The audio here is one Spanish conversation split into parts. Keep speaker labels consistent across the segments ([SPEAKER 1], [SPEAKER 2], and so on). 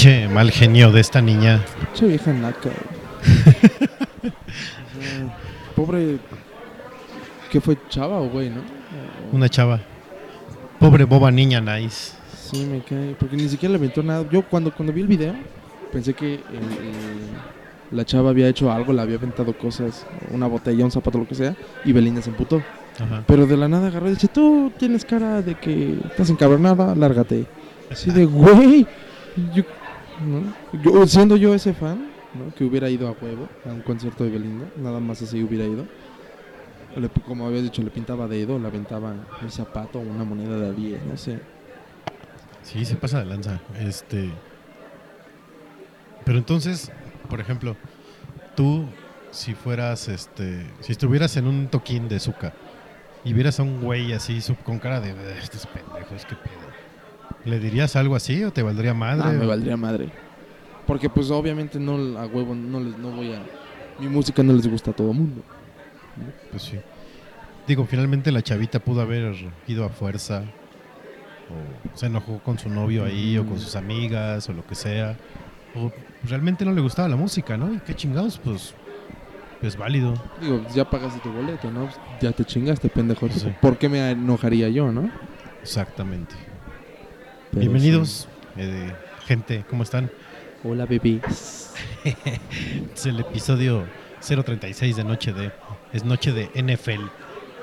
[SPEAKER 1] Pinche mal genio de esta niña.
[SPEAKER 2] Che vieja naca. pobre. ¿Qué fue chava o güey, no?
[SPEAKER 1] Una chava. Pobre boba niña nice.
[SPEAKER 2] Sí, me cae. Porque ni siquiera le aventó nada. Yo cuando, cuando vi el video, pensé que el- el- la chava había hecho algo, le había aventado cosas, una botella, un zapato, lo que sea, y Belinda se emputó.
[SPEAKER 1] Ajá.
[SPEAKER 2] Pero de la nada agarró y dice, tú tienes cara de que estás encabronada, lárgate. Así de, güey. Yo, Yo- siendo yo ese fan, que hubiera ido a huevo a un concierto de Belinda, nada más así hubiera ido. Le- como había dicho, le pintaba dedo, le aventaba un zapato o una moneda de a 10, no sé.
[SPEAKER 1] Sí, se pasa de lanza. Este. Pero entonces, por ejemplo, tú, si fueras, este, si estuvieras en un toquín de Zuka y vieras a un güey así con cara de "Eh, estos pendejos, qué pedo. ¿Le dirías algo así o te valdría madre?
[SPEAKER 2] Ah, me valdría madre. Porque pues obviamente no a huevo no les no voy a mi música no les gusta a todo mundo.
[SPEAKER 1] Pues sí. Digo, finalmente la chavita pudo haber ido a fuerza. O se enojó con su novio ahí, o con sus amigas, o lo que sea. O realmente no le gustaba la música, ¿no? Y qué chingados, pues. Es válido.
[SPEAKER 2] Digo, ya pagaste tu boleto, ¿no? Ya te chingaste, pendejo.
[SPEAKER 1] Sí.
[SPEAKER 2] ¿Por qué me enojaría yo, no?
[SPEAKER 1] Exactamente.
[SPEAKER 2] Pero
[SPEAKER 1] Bienvenidos, eh, gente, ¿cómo están?
[SPEAKER 2] Hola, bebé.
[SPEAKER 1] Es el episodio 036 de Noche de. Es Noche de NFL.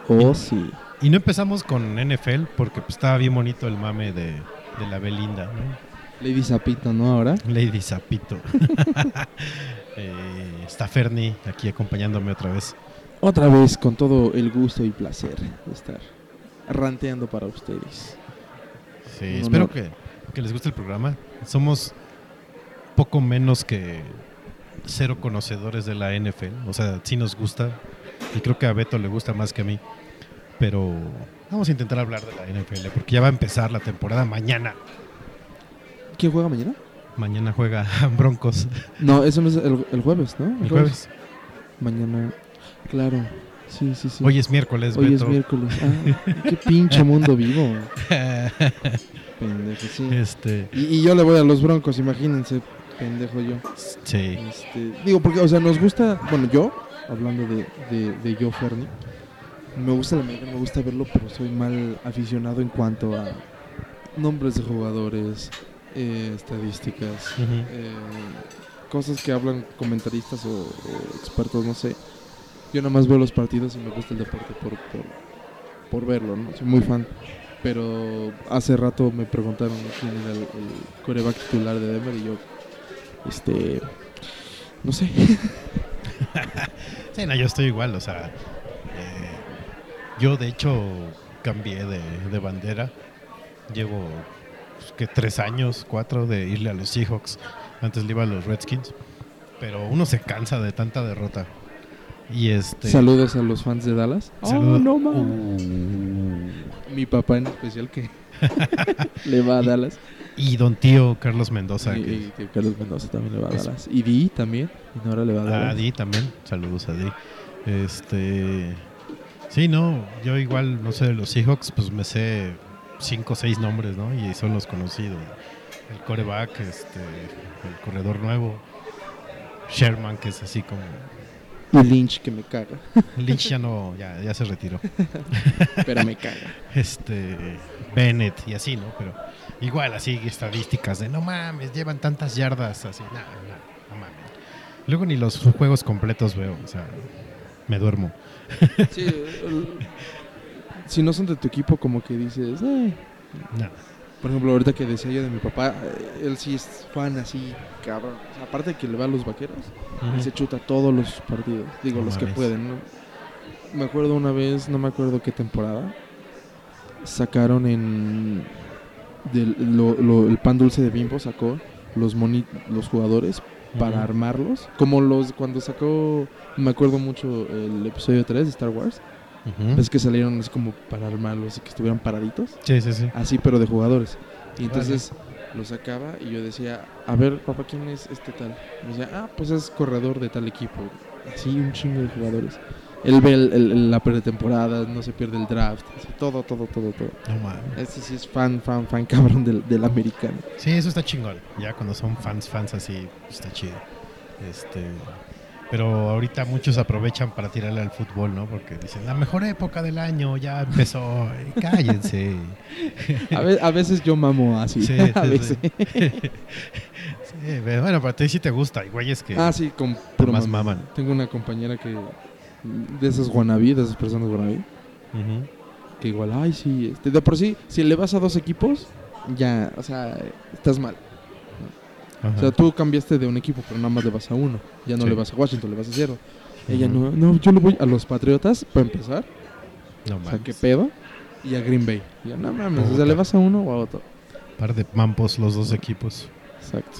[SPEAKER 2] Oh, sí.
[SPEAKER 1] Y no empezamos con NFL porque pues, estaba bien bonito el mame de, de la Belinda, ¿no?
[SPEAKER 2] Lady Zapito, ¿no? Ahora.
[SPEAKER 1] Lady Zapito. Eh, está Ferni aquí acompañándome otra vez.
[SPEAKER 2] Otra vez con todo el gusto y placer de estar ranteando para ustedes.
[SPEAKER 1] Sí,
[SPEAKER 2] Un
[SPEAKER 1] espero
[SPEAKER 2] honor.
[SPEAKER 1] que, que les guste el programa. Somos poco menos que cero conocedores de la NFL. O sea, sí nos gusta. Y creo que a Beto le gusta más que a mí. Pero vamos a intentar hablar de la NFL porque ya va a empezar la temporada mañana.
[SPEAKER 2] ¿Quién juega mañana?
[SPEAKER 1] Mañana juega Broncos
[SPEAKER 2] No, eso no es el, el jueves, ¿no?
[SPEAKER 1] el jueves.
[SPEAKER 2] Mañana. Claro. Sí, sí, sí.
[SPEAKER 1] Hoy es miércoles,
[SPEAKER 2] Hoy es miércoles. Ah, qué pinche mundo vivo. Pendejo, sí.
[SPEAKER 1] este,
[SPEAKER 2] Y, y yo le voy a los broncos, imagínense, pendejo yo.
[SPEAKER 1] sí.
[SPEAKER 2] Este, digo, porque, o sea, nos gusta, bueno, yo, hablando de, de, de yo, Fernie, me gusta la americano, me gusta verlo, pero soy mal aficionado en cuanto a nombres de jugadores, eh, estadísticas, eh, cosas que hablan comentaristas o, o expertos, no sé. Yo nada más veo los partidos y me gusta el deporte por, por, por verlo, ¿no? Soy muy fan. Pero hace rato me preguntaron quién era el, el coreback titular de Denver y yo, este, no sé.
[SPEAKER 1] Sí, no, yo estoy igual, o sea, eh, yo de hecho cambié de, de bandera, llevo pues, que tres años, cuatro de irle a los Seahawks, antes le iba a los Redskins, pero uno se cansa de tanta derrota. Y este.
[SPEAKER 2] Saludos a los fans de Dallas. Oh, no mames.
[SPEAKER 1] Uh.
[SPEAKER 2] Mi papá en especial que le va a Dallas.
[SPEAKER 1] Y don tío Carlos Mendoza.
[SPEAKER 2] y,
[SPEAKER 1] que-
[SPEAKER 2] y Carlos Mendoza también le va a
[SPEAKER 1] Es-
[SPEAKER 2] Dallas. Y Di también. Y Nora le va a
[SPEAKER 1] A
[SPEAKER 2] Dallas.
[SPEAKER 1] Di también, saludos a Di. Este. Sí, no, yo igual, no sé, de los Seahawks, pues me sé cinco o seis nombres, ¿no? Y son los conocidos. El coreback, este, el corredor nuevo, Sherman, que es así como.
[SPEAKER 2] Y Lynch que me caga.
[SPEAKER 1] Lynch ya no, ya, ya se retiró.
[SPEAKER 2] Pero me caga.
[SPEAKER 1] Este, Bennett y así, ¿no? Pero igual, así estadísticas de no mames, llevan tantas yardas, así, no, no, no mames. Luego ni los juegos completos veo, o sea, me duermo.
[SPEAKER 2] Sí, el- si no son de tu equipo, como que dices, eh.
[SPEAKER 1] No.
[SPEAKER 2] Por ejemplo, ahorita que decía yo de mi papá, él sí es fan así, cabrón. O sea, aparte de que le va a los vaqueros, él se chuta todos los partidos. Digo, los que pueden, ¿no? Me acuerdo una vez, no me acuerdo qué temporada, sacaron en. del- lo- lo- el pan dulce de Bimbo sacó los moni los jugadores para armarlos. Como los cuando sacó, me acuerdo mucho el episodio 3 de Star Wars.
[SPEAKER 1] Ujú.
[SPEAKER 2] Ves que salieron así como para armarlos y que estuvieran paraditos.
[SPEAKER 1] Sí, sí, sí.
[SPEAKER 2] Así, pero de jugadores. Y entonces lo sacaba y yo decía, a ver, papá, ¿quién es este tal? Me decía, ah, pues es corredor de tal equipo. Así, un chingo de jugadores. Él ve el- el- la pretemporada, no se pierde el draft. así, todo, todo, todo, todo.
[SPEAKER 1] No mames.
[SPEAKER 2] Este sí es fan, fan, fan cabrón del, del americano.
[SPEAKER 1] Sí, eso está chingón. Ya cuando son fans, fans así, está chido. Este, pero ahorita muchos aprovechan para tirarle al fútbol, ¿no? Porque dicen, la mejor época del año ya empezó. Cállense.
[SPEAKER 2] A, ve- a veces yo mamo así.
[SPEAKER 1] Sí,
[SPEAKER 2] a
[SPEAKER 1] sí,
[SPEAKER 2] veces.
[SPEAKER 1] Sí, bueno, para ti sí te gusta. Y güeyes que...
[SPEAKER 2] Ah, sí, con puro
[SPEAKER 1] más maman.
[SPEAKER 2] Tengo una compañera que. De esas wannabe, de esas personas.
[SPEAKER 1] Ujú.
[SPEAKER 2] Que igual, ay, sí. Este, de por sí, si le vas a dos equipos, ya, o sea, estás mal.
[SPEAKER 1] Ajá.
[SPEAKER 2] O sea, tú cambiaste de un equipo, pero nada más le vas a uno. Ya no
[SPEAKER 1] Sí.
[SPEAKER 2] le vas a Washington, le vas a cero. Ella
[SPEAKER 1] Ujú.
[SPEAKER 2] no, no, yo le voy a los Patriotas para empezar.
[SPEAKER 1] No
[SPEAKER 2] O sea,
[SPEAKER 1] mames.
[SPEAKER 2] qué pedo. Y a Green Bay. Ya no mames, o sea,
[SPEAKER 1] Puta.
[SPEAKER 2] le vas a uno o a otro.
[SPEAKER 1] Par de mampos los dos equipos.
[SPEAKER 2] Exacto.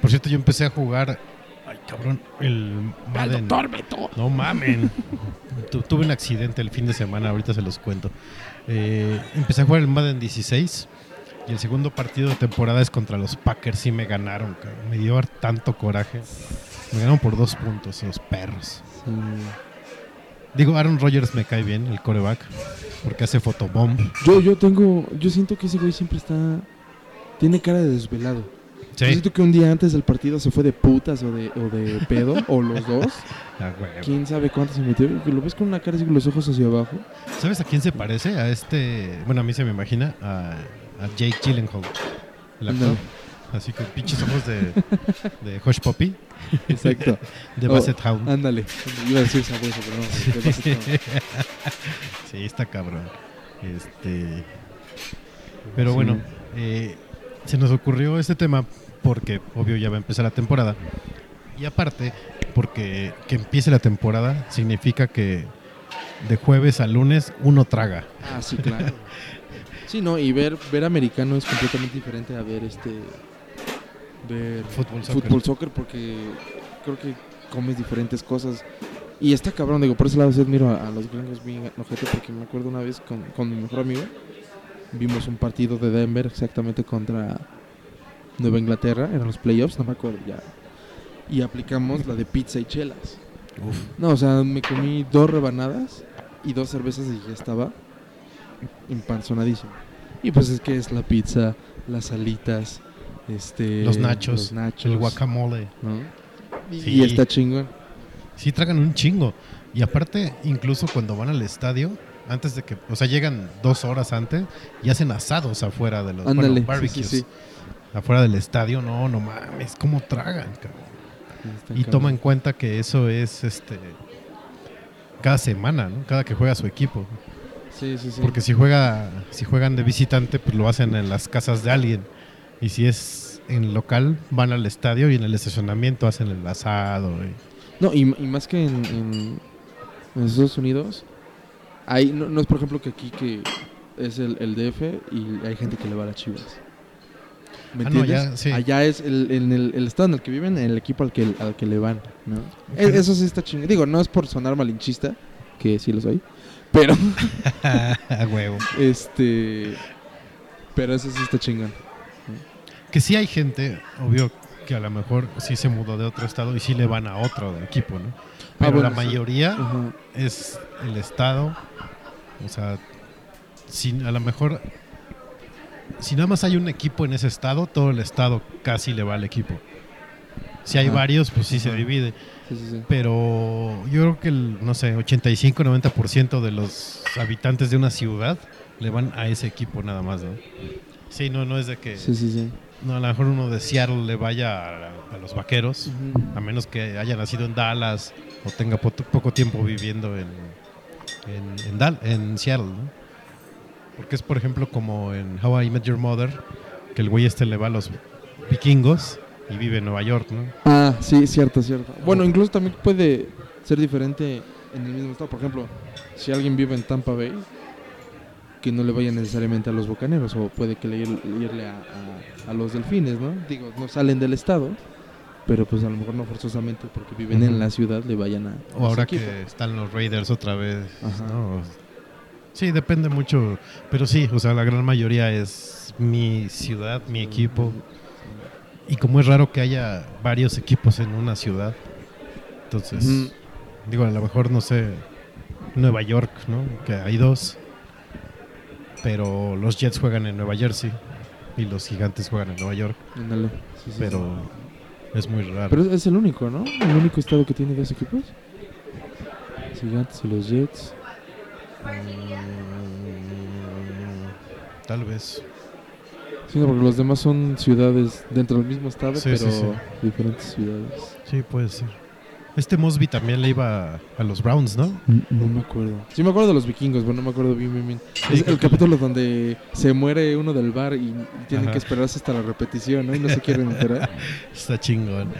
[SPEAKER 1] Por cierto, yo empecé a jugar... Ay, cabrón. El Madden. No mamen. Tu- tuve un accidente el fin de semana, ahorita se los cuento. Eh, empecé a jugar el Madden 16 y el segundo partido de temporada es contra los Packers y me ganaron. cabrón. Me dio tanto coraje. Me ganaron por dos puntos, los perros.
[SPEAKER 2] Sí.
[SPEAKER 1] Digo, Aaron Rodgers me cae bien, el coreback, porque hace fotobomb.
[SPEAKER 2] Yo, yo tengo, yo siento que ese güey siempre está, tiene cara de desvelado. Yo siento que un día antes del partido se fue de putas o de, o de pedo, o los dos.
[SPEAKER 1] Ah.
[SPEAKER 2] Quién sabe cuánto se metió. Lo ves con una cara así con los ojos hacia abajo.
[SPEAKER 1] ¿Sabes a quién se parece? A este, bueno, a mí se me imagina, a, a Jake Gyllenhaal, el actor. Así con pinches ojos de, de Hush Puppy,
[SPEAKER 2] Exacto.
[SPEAKER 1] de
[SPEAKER 2] Oh,
[SPEAKER 1] Basset Hound.
[SPEAKER 2] Ándale. Iba a decir sabueso, pero no. estar-
[SPEAKER 1] sí, está cabrón. Este, pero
[SPEAKER 2] Sí.
[SPEAKER 1] bueno, eh, se nos ocurrió este tema porque, obvio, ya va a empezar la temporada. Y aparte, porque que empiece la temporada significa que de jueves a lunes uno traga.
[SPEAKER 2] Ah, sí, claro. Sí, no, y ver, ver americano es completamente diferente a ver este. Ver
[SPEAKER 1] Fútbol, soccer.
[SPEAKER 2] fútbol, soccer, porque creo que comes diferentes cosas. Y está cabrón, digo, por ese lado sí admiro a, a los gringos bien enojete, porque me acuerdo una vez con, con mi mejor amigo, vimos un partido de Denver exactamente contra Nueva Inglaterra, eran los playoffs, no me acuerdo ya. Y aplicamos la de pizza y chelas.
[SPEAKER 1] Uf.
[SPEAKER 2] No, o sea, me comí dos rebanadas y dos cervezas y ya estaba empanzonadísimo. Y pues es que es la pizza, las alitas, este,
[SPEAKER 1] los nachos,
[SPEAKER 2] los nachos,
[SPEAKER 1] el guacamole.
[SPEAKER 2] ¿no? Y,
[SPEAKER 1] Sí.
[SPEAKER 2] y está chingón.
[SPEAKER 1] Sí, tragan un chingo. Y aparte, incluso cuando van al estadio, antes de que, o sea, llegan dos horas antes y hacen asados afuera de los
[SPEAKER 2] Ándale,
[SPEAKER 1] barbecues.
[SPEAKER 2] sí, sí.
[SPEAKER 1] Afuera del estadio, no, no mames, cómo tragan, cabrón. Y toma en cuenta que eso es este cada semana, ¿no? Cada que juega su equipo.
[SPEAKER 2] Sí, sí, sí.
[SPEAKER 1] Porque si juega, si juegan de visitante, pues lo hacen en las casas de alguien. Y si es en local, van al estadio y en el estacionamiento hacen el asado. y-
[SPEAKER 2] No, y, y más que en, en- en Estados Unidos, hay, no, no es por ejemplo que aquí que es el, el DF y hay gente que le va a las chivas. ¿Me
[SPEAKER 1] Ah, no, allá, sí.
[SPEAKER 2] Allá es el, en el, el estado en el que viven, el equipo al que, al que le van, ¿no? E-. Eso sí está chingón. Digo, no es por sonar malinchista, que sí lo soy, pero
[SPEAKER 1] A huevo.
[SPEAKER 2] este... Pero eso sí está chingón.
[SPEAKER 1] Que sí hay gente, obvio, que a lo mejor sí se mudó de otro estado y sí le van a otro equipo, ¿no? Pero
[SPEAKER 2] Ah, bueno,
[SPEAKER 1] la
[SPEAKER 2] sí.
[SPEAKER 1] mayoría es el estado, o sea, si a lo mejor, si nada más hay un equipo en ese estado, todo el estado casi le va al equipo. Si hay varios, pues sí se divide.
[SPEAKER 2] Sí, sí, sí.
[SPEAKER 1] Pero yo creo que el, no sé, 85-90% de los habitantes de una ciudad le van a ese equipo nada más, ¿no? Sí, no, no es de que...
[SPEAKER 2] Sí, sí, sí.
[SPEAKER 1] No, a lo mejor uno de Seattle le vaya a, a los vaqueros, a menos que haya nacido en Dallas o tenga po- poco tiempo viviendo en, en, en, Dal- en Seattle, ¿no? Porque es, por ejemplo, como en How I Met Your Mother, que el güey este le va a los vikingos y vive en Nueva York, ¿no?
[SPEAKER 2] Ah, sí, cierto, cierto. Bueno, incluso también puede ser diferente en el mismo estado. Por ejemplo, si alguien vive en Tampa Bay, que no le vaya necesariamente a los bucaneros, o puede que le ir- irle a, a- a los delfines, ¿no? Digo, no salen del estado, pero pues a lo mejor no forzosamente porque viven en la ciudad le vayan a. a
[SPEAKER 1] O ahora
[SPEAKER 2] equipo.
[SPEAKER 1] que están los Raiders otra vez,
[SPEAKER 2] Ajá.
[SPEAKER 1] ¿no? Sí, depende mucho, pero sí, o sea, la gran mayoría es mi ciudad, mi equipo. Y como es raro que haya varios equipos en una ciudad, entonces, digo, a lo mejor, no sé, Nueva York, ¿no? Que hay dos, pero los Jets juegan en Nueva Jersey y los Gigantes juegan en Nueva York,
[SPEAKER 2] Ándale. Sí, sí,
[SPEAKER 1] pero
[SPEAKER 2] sí.
[SPEAKER 1] es muy raro.
[SPEAKER 2] Pero es el único, ¿no? El único estado que tiene dos equipos. Los Gigantes y los Jets.
[SPEAKER 1] Tal vez.
[SPEAKER 2] Sí, porque los demás son ciudades dentro del mismo estado,
[SPEAKER 1] Sí,
[SPEAKER 2] pero
[SPEAKER 1] sí, sí.
[SPEAKER 2] diferentes ciudades.
[SPEAKER 1] Sí, puede ser. Este Mosby también le iba a, a los Browns, ¿no?
[SPEAKER 2] No me acuerdo. Sí me acuerdo de los vikingos, pero no me acuerdo bien, bien, bien. Es el capítulo donde se muere uno del bar y, y tienen
[SPEAKER 1] Ajá.
[SPEAKER 2] que esperarse hasta la repetición, ¿no? Y no se quieren enterar.
[SPEAKER 1] Está chingón.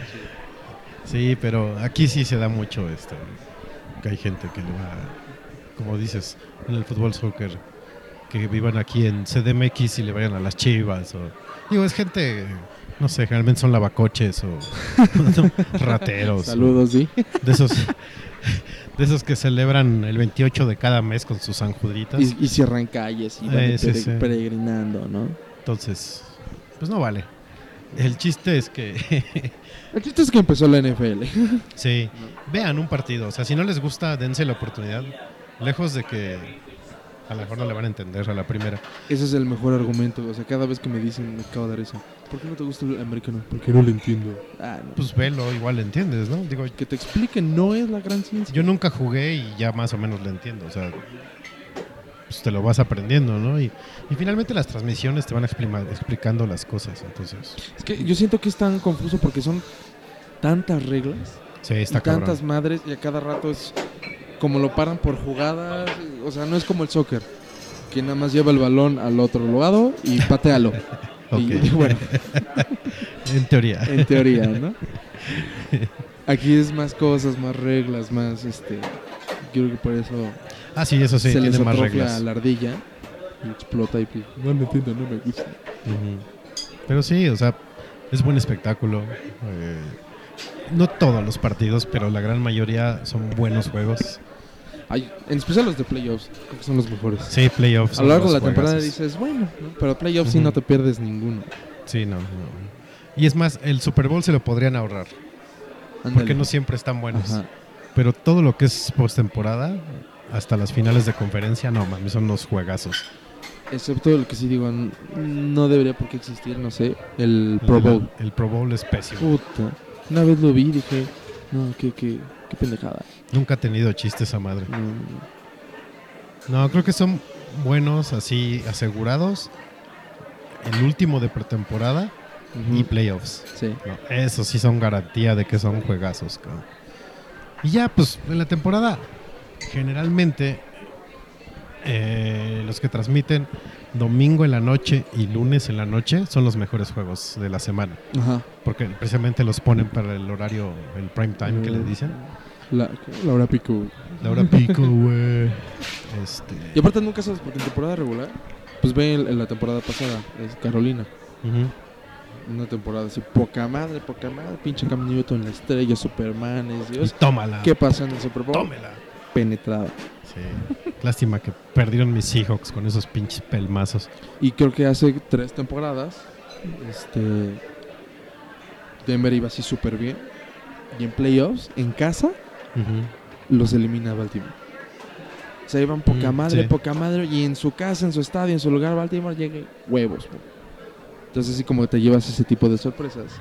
[SPEAKER 1] Sí, pero aquí sí se da mucho esto. Que hay gente que le va, como dices, en el fútbol soccer, que vivan aquí en CDMX y le vayan a las chivas. O, digo, es gente, no sé, generalmente son lavacoches o rateros.
[SPEAKER 2] Saludos, sí.
[SPEAKER 1] De esos, de esos que celebran el 28 de cada mes con sus sanjuditas.
[SPEAKER 2] Y, y cierran calles y van
[SPEAKER 1] Eh, sí,
[SPEAKER 2] pere-
[SPEAKER 1] sí.
[SPEAKER 2] peregrinando, ¿no?
[SPEAKER 1] Entonces, pues no vale. El chiste es que
[SPEAKER 2] El chiste es que empezó la NFL.
[SPEAKER 1] Sí, vean un partido. O sea, si no les gusta, dense la oportunidad. Lejos de que a lo mejor no le van a entender a la primera.
[SPEAKER 2] Ese es el mejor argumento. O sea, cada vez que me dicen, me acabo de dar eso. ¿Por qué no te gusta el americano? Porque no lo entiendo. Ah, no.
[SPEAKER 1] Pues velo, igual le entiendes, ¿no? Digo,
[SPEAKER 2] que te expliquen no es la gran ciencia.
[SPEAKER 1] yo nunca jugué y ya más o menos le entiendo. O sea, pues te lo vas aprendiendo, ¿no? Y, y finalmente las transmisiones te van explima- explicando las cosas. Entonces,
[SPEAKER 2] Es que yo siento que es tan confuso porque son tantas reglas
[SPEAKER 1] sí,
[SPEAKER 2] y
[SPEAKER 1] está
[SPEAKER 2] tantas
[SPEAKER 1] cabrón.
[SPEAKER 2] madres y a cada rato es como lo paran por jugadas. O sea, no es como el soccer, que nada más lleva el balón al otro lado y patealo. Y
[SPEAKER 1] Ok.
[SPEAKER 2] bueno,
[SPEAKER 1] En teoría.
[SPEAKER 2] en teoría, ¿no? Aquí es más cosas, más reglas, más este. Creo que por eso
[SPEAKER 1] Ah, sí, eso sí,
[SPEAKER 2] se les
[SPEAKER 1] tiene más
[SPEAKER 2] atrofia
[SPEAKER 1] reglas.
[SPEAKER 2] la ardilla y explota y no lo entiendo, no me gusta.
[SPEAKER 1] Pero sí, o sea, es buen espectáculo. eh, no todos los partidos, pero la gran mayoría son buenos juegos.
[SPEAKER 2] Ay, en especial los de playoffs, creo que son los mejores.
[SPEAKER 1] Sí, playoffs.
[SPEAKER 2] A lo largo de la temporada dices, bueno, ¿no? pero playoffs sí
[SPEAKER 1] Ujú.
[SPEAKER 2] no te pierdes ninguno.
[SPEAKER 1] Sí, no, no. Y es más, el Super Bowl se lo podrían ahorrar, porque no siempre están buenos.
[SPEAKER 2] Ajá.
[SPEAKER 1] Pero todo lo que es postemporada, hasta las finales de conferencia, no, mami, son los juegazos.
[SPEAKER 2] Excepto el que sí digo, no debería por qué existir, no sé, el Pro
[SPEAKER 1] El
[SPEAKER 2] Bowl.
[SPEAKER 1] El Pro Bowl es pésimo.
[SPEAKER 2] Puta. Una vez lo vi y dije, no, qué, qué, qué pendejada.
[SPEAKER 1] Nunca ha tenido chiste esa madre.
[SPEAKER 2] No,
[SPEAKER 1] creo que son buenos, así asegurados. El último de pretemporada y playoffs.
[SPEAKER 2] Sí.
[SPEAKER 1] No, eso sí son garantía de que son juegazos. cabrón. Y ya, pues en la temporada, generalmente eh, los que transmiten domingo en la noche y lunes en la noche son los mejores juegos de la semana.
[SPEAKER 2] Ajá.
[SPEAKER 1] Porque precisamente los ponen para el horario, el prime time que le dicen.
[SPEAKER 2] La, la hora pico.
[SPEAKER 1] La hora pico, güey. Este,
[SPEAKER 2] Y aparte nunca sabes, porque en temporada regular, pues ve en la temporada pasada, es Carolina. Una temporada así, poca madre, poca madre. Pinche Cam Newton, la estrella, Superman, es
[SPEAKER 1] Y
[SPEAKER 2] Dios.
[SPEAKER 1] tómala.
[SPEAKER 2] ¿Qué pasó en el Super Bowl?
[SPEAKER 1] Tómela.
[SPEAKER 2] Penetrada.
[SPEAKER 1] Sí. Lástima que perdieron mis Seahawks con esos pinches pelmazos.
[SPEAKER 2] Y creo que hace tres temporadas, este, Denver iba así súper bien. Y en playoffs, en casa, los elimina Baltimore. O sea, iban poca
[SPEAKER 1] Mm,
[SPEAKER 2] madre,
[SPEAKER 1] sí.
[SPEAKER 2] poca madre. Y en su casa, en su estadio, en su lugar, Baltimore llega huevos. güey. Entonces, así como te llevas ese tipo de sorpresas,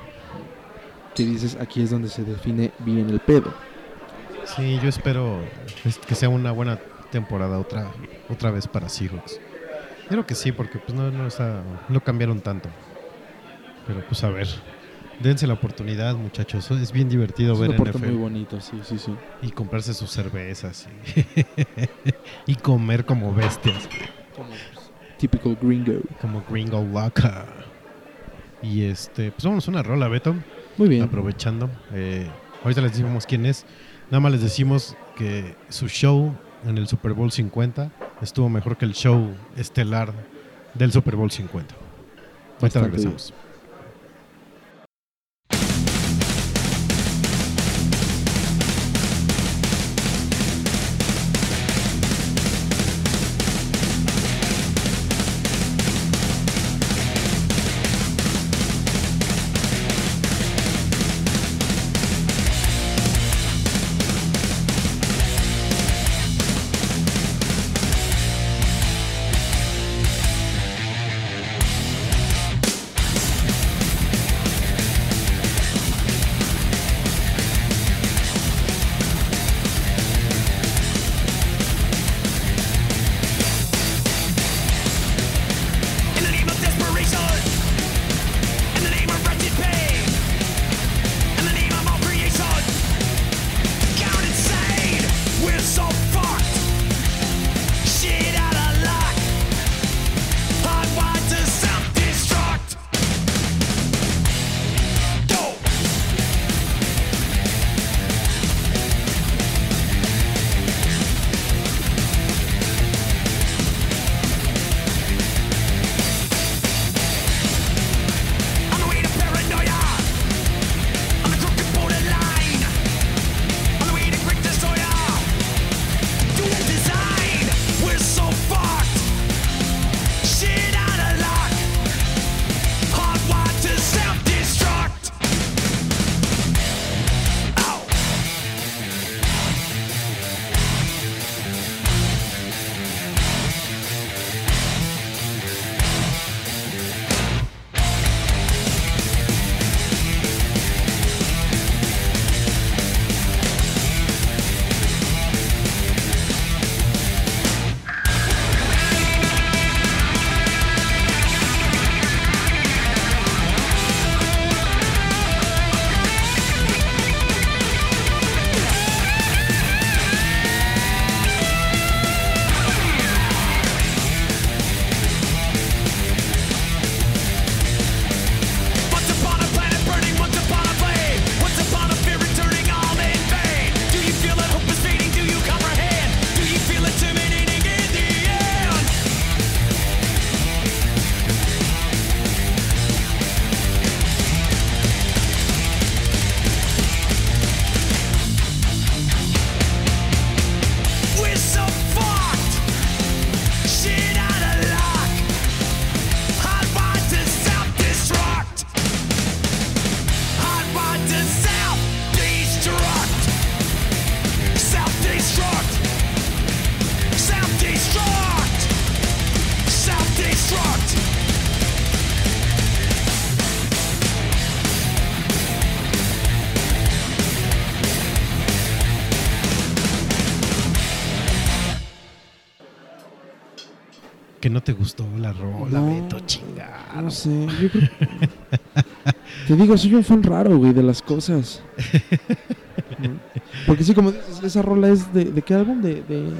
[SPEAKER 2] que dices, aquí es donde se define bien el pedo.
[SPEAKER 1] Sí, yo espero es- que sea una buena temporada otra, otra vez para Seahawks. Creo que sí, porque pues no, no, está- no cambiaron tanto. Pero pues a ver, dense la oportunidad, muchachos. Es bien divertido
[SPEAKER 2] Es un
[SPEAKER 1] ver
[SPEAKER 2] deporte
[SPEAKER 1] NFL
[SPEAKER 2] muy bonito, sí, sí, sí.
[SPEAKER 1] y comprarse sus cervezas y, y comer como bestias,
[SPEAKER 2] Como typical gringo.
[SPEAKER 1] como Gringo Loca. Y este, pues vamos a una rola, Beto.
[SPEAKER 2] Muy bien.
[SPEAKER 1] aprovechando. eh, ahorita les decimos quién es. Nada más les decimos que su show en el Super Bowl 50 estuvo mejor que el show estelar del Super Bowl 50. Ahorita regresamos. Te
[SPEAKER 2] digo, soy un fan raro, güey, de las cosas. ¿No? Porque sí, como dices, esa rola es de, ¿de qué álbum? De, de...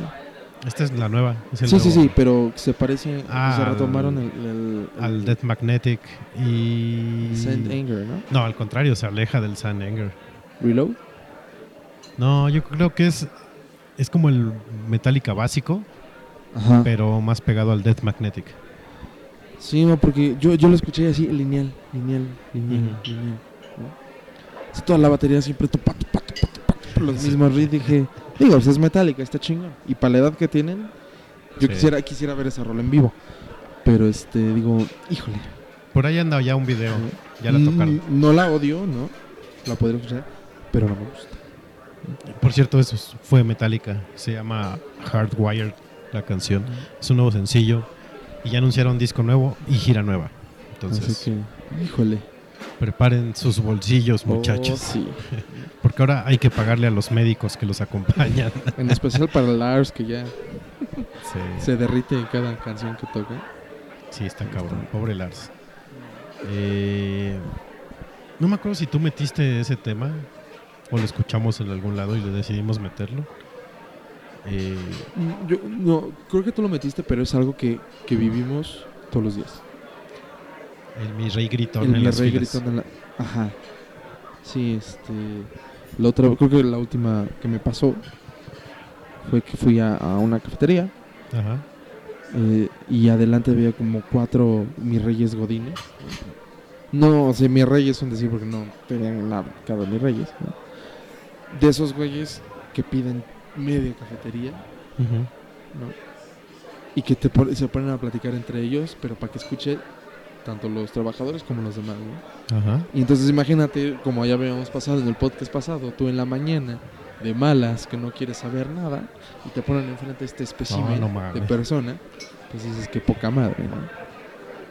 [SPEAKER 1] Esta es la nueva. es el
[SPEAKER 2] Sí, sí,
[SPEAKER 1] nuevo-
[SPEAKER 2] sí, pero se parece,
[SPEAKER 1] Ah,
[SPEAKER 2] se retomaron el... el, el-
[SPEAKER 1] Al Death Magnetic y...
[SPEAKER 2] Send Anger, ¿no?
[SPEAKER 1] No, al contrario, se aleja del Sand Anger.
[SPEAKER 2] Reload.
[SPEAKER 1] No, yo creo que es, es como el Metallica básico,
[SPEAKER 2] Ajá.
[SPEAKER 1] pero más pegado al Death Magnetic.
[SPEAKER 2] Sí, no, porque yo, yo lo escuché así, lineal, lineal, lineal, lineal. ¿no? Así toda la batería siempre tupa, los
[SPEAKER 1] Sí.
[SPEAKER 2] mismos riffs. Dije, digo, pues es metálica, está chingón. Y para la edad que tienen, yo
[SPEAKER 1] Sí.
[SPEAKER 2] quisiera, quisiera ver esa rola en vivo. Pero este, digo, híjole.
[SPEAKER 1] Por ahí anda ya un video. Ya la tocaron.
[SPEAKER 2] No la odio, ¿no? La podría escuchar, pero no me gusta.
[SPEAKER 1] Por cierto, eso es- fue Metallica. Se llama Hardwired la canción. Es un nuevo sencillo. Y ya anunciaron disco nuevo y gira nueva. Entonces,
[SPEAKER 2] Así que, híjole.
[SPEAKER 1] preparen sus bolsillos,
[SPEAKER 2] Oh,
[SPEAKER 1] muchachos.
[SPEAKER 2] sí.
[SPEAKER 1] Porque ahora hay que pagarle a los médicos que los acompañan.
[SPEAKER 2] En especial para Lars, que ya
[SPEAKER 1] Sí,
[SPEAKER 2] se derrite en cada canción que toca.
[SPEAKER 1] sí, está cabrón. Pobre Lars. Eh, no me acuerdo si tú metiste ese tema o lo escuchamos en algún lado y le decidimos meterlo. Eh,
[SPEAKER 2] Yo no, creo que tú lo metiste, pero es algo que, que vivimos todos los días.
[SPEAKER 1] el mi rey gritón
[SPEAKER 2] El
[SPEAKER 1] en
[SPEAKER 2] mi
[SPEAKER 1] las
[SPEAKER 2] rey
[SPEAKER 1] filas.
[SPEAKER 2] gritando en la- Ajá. Sí, este. La otra, creo que la última que me pasó fue que fui a, a una cafetería
[SPEAKER 1] Ajá.
[SPEAKER 2] eh, y adelante había como cuatro mis reyes godines. No, o sea, mis reyes son decir porque no tenían nada cada mis reyes. ¿no? De esos güeyes que piden media cafetería. ¿no? Y que te se ponen a platicar entre ellos, pero para que escuche tanto los trabajadores como los demás, ¿no?
[SPEAKER 1] Ajá.
[SPEAKER 2] Y entonces imagínate, como ya habíamos pasado en el podcast pasado, tú en la mañana de malas, que no quieres saber nada, y te ponen enfrente este espécimen
[SPEAKER 1] No, no mames.
[SPEAKER 2] de persona, pues dices que poca madre, ¿no?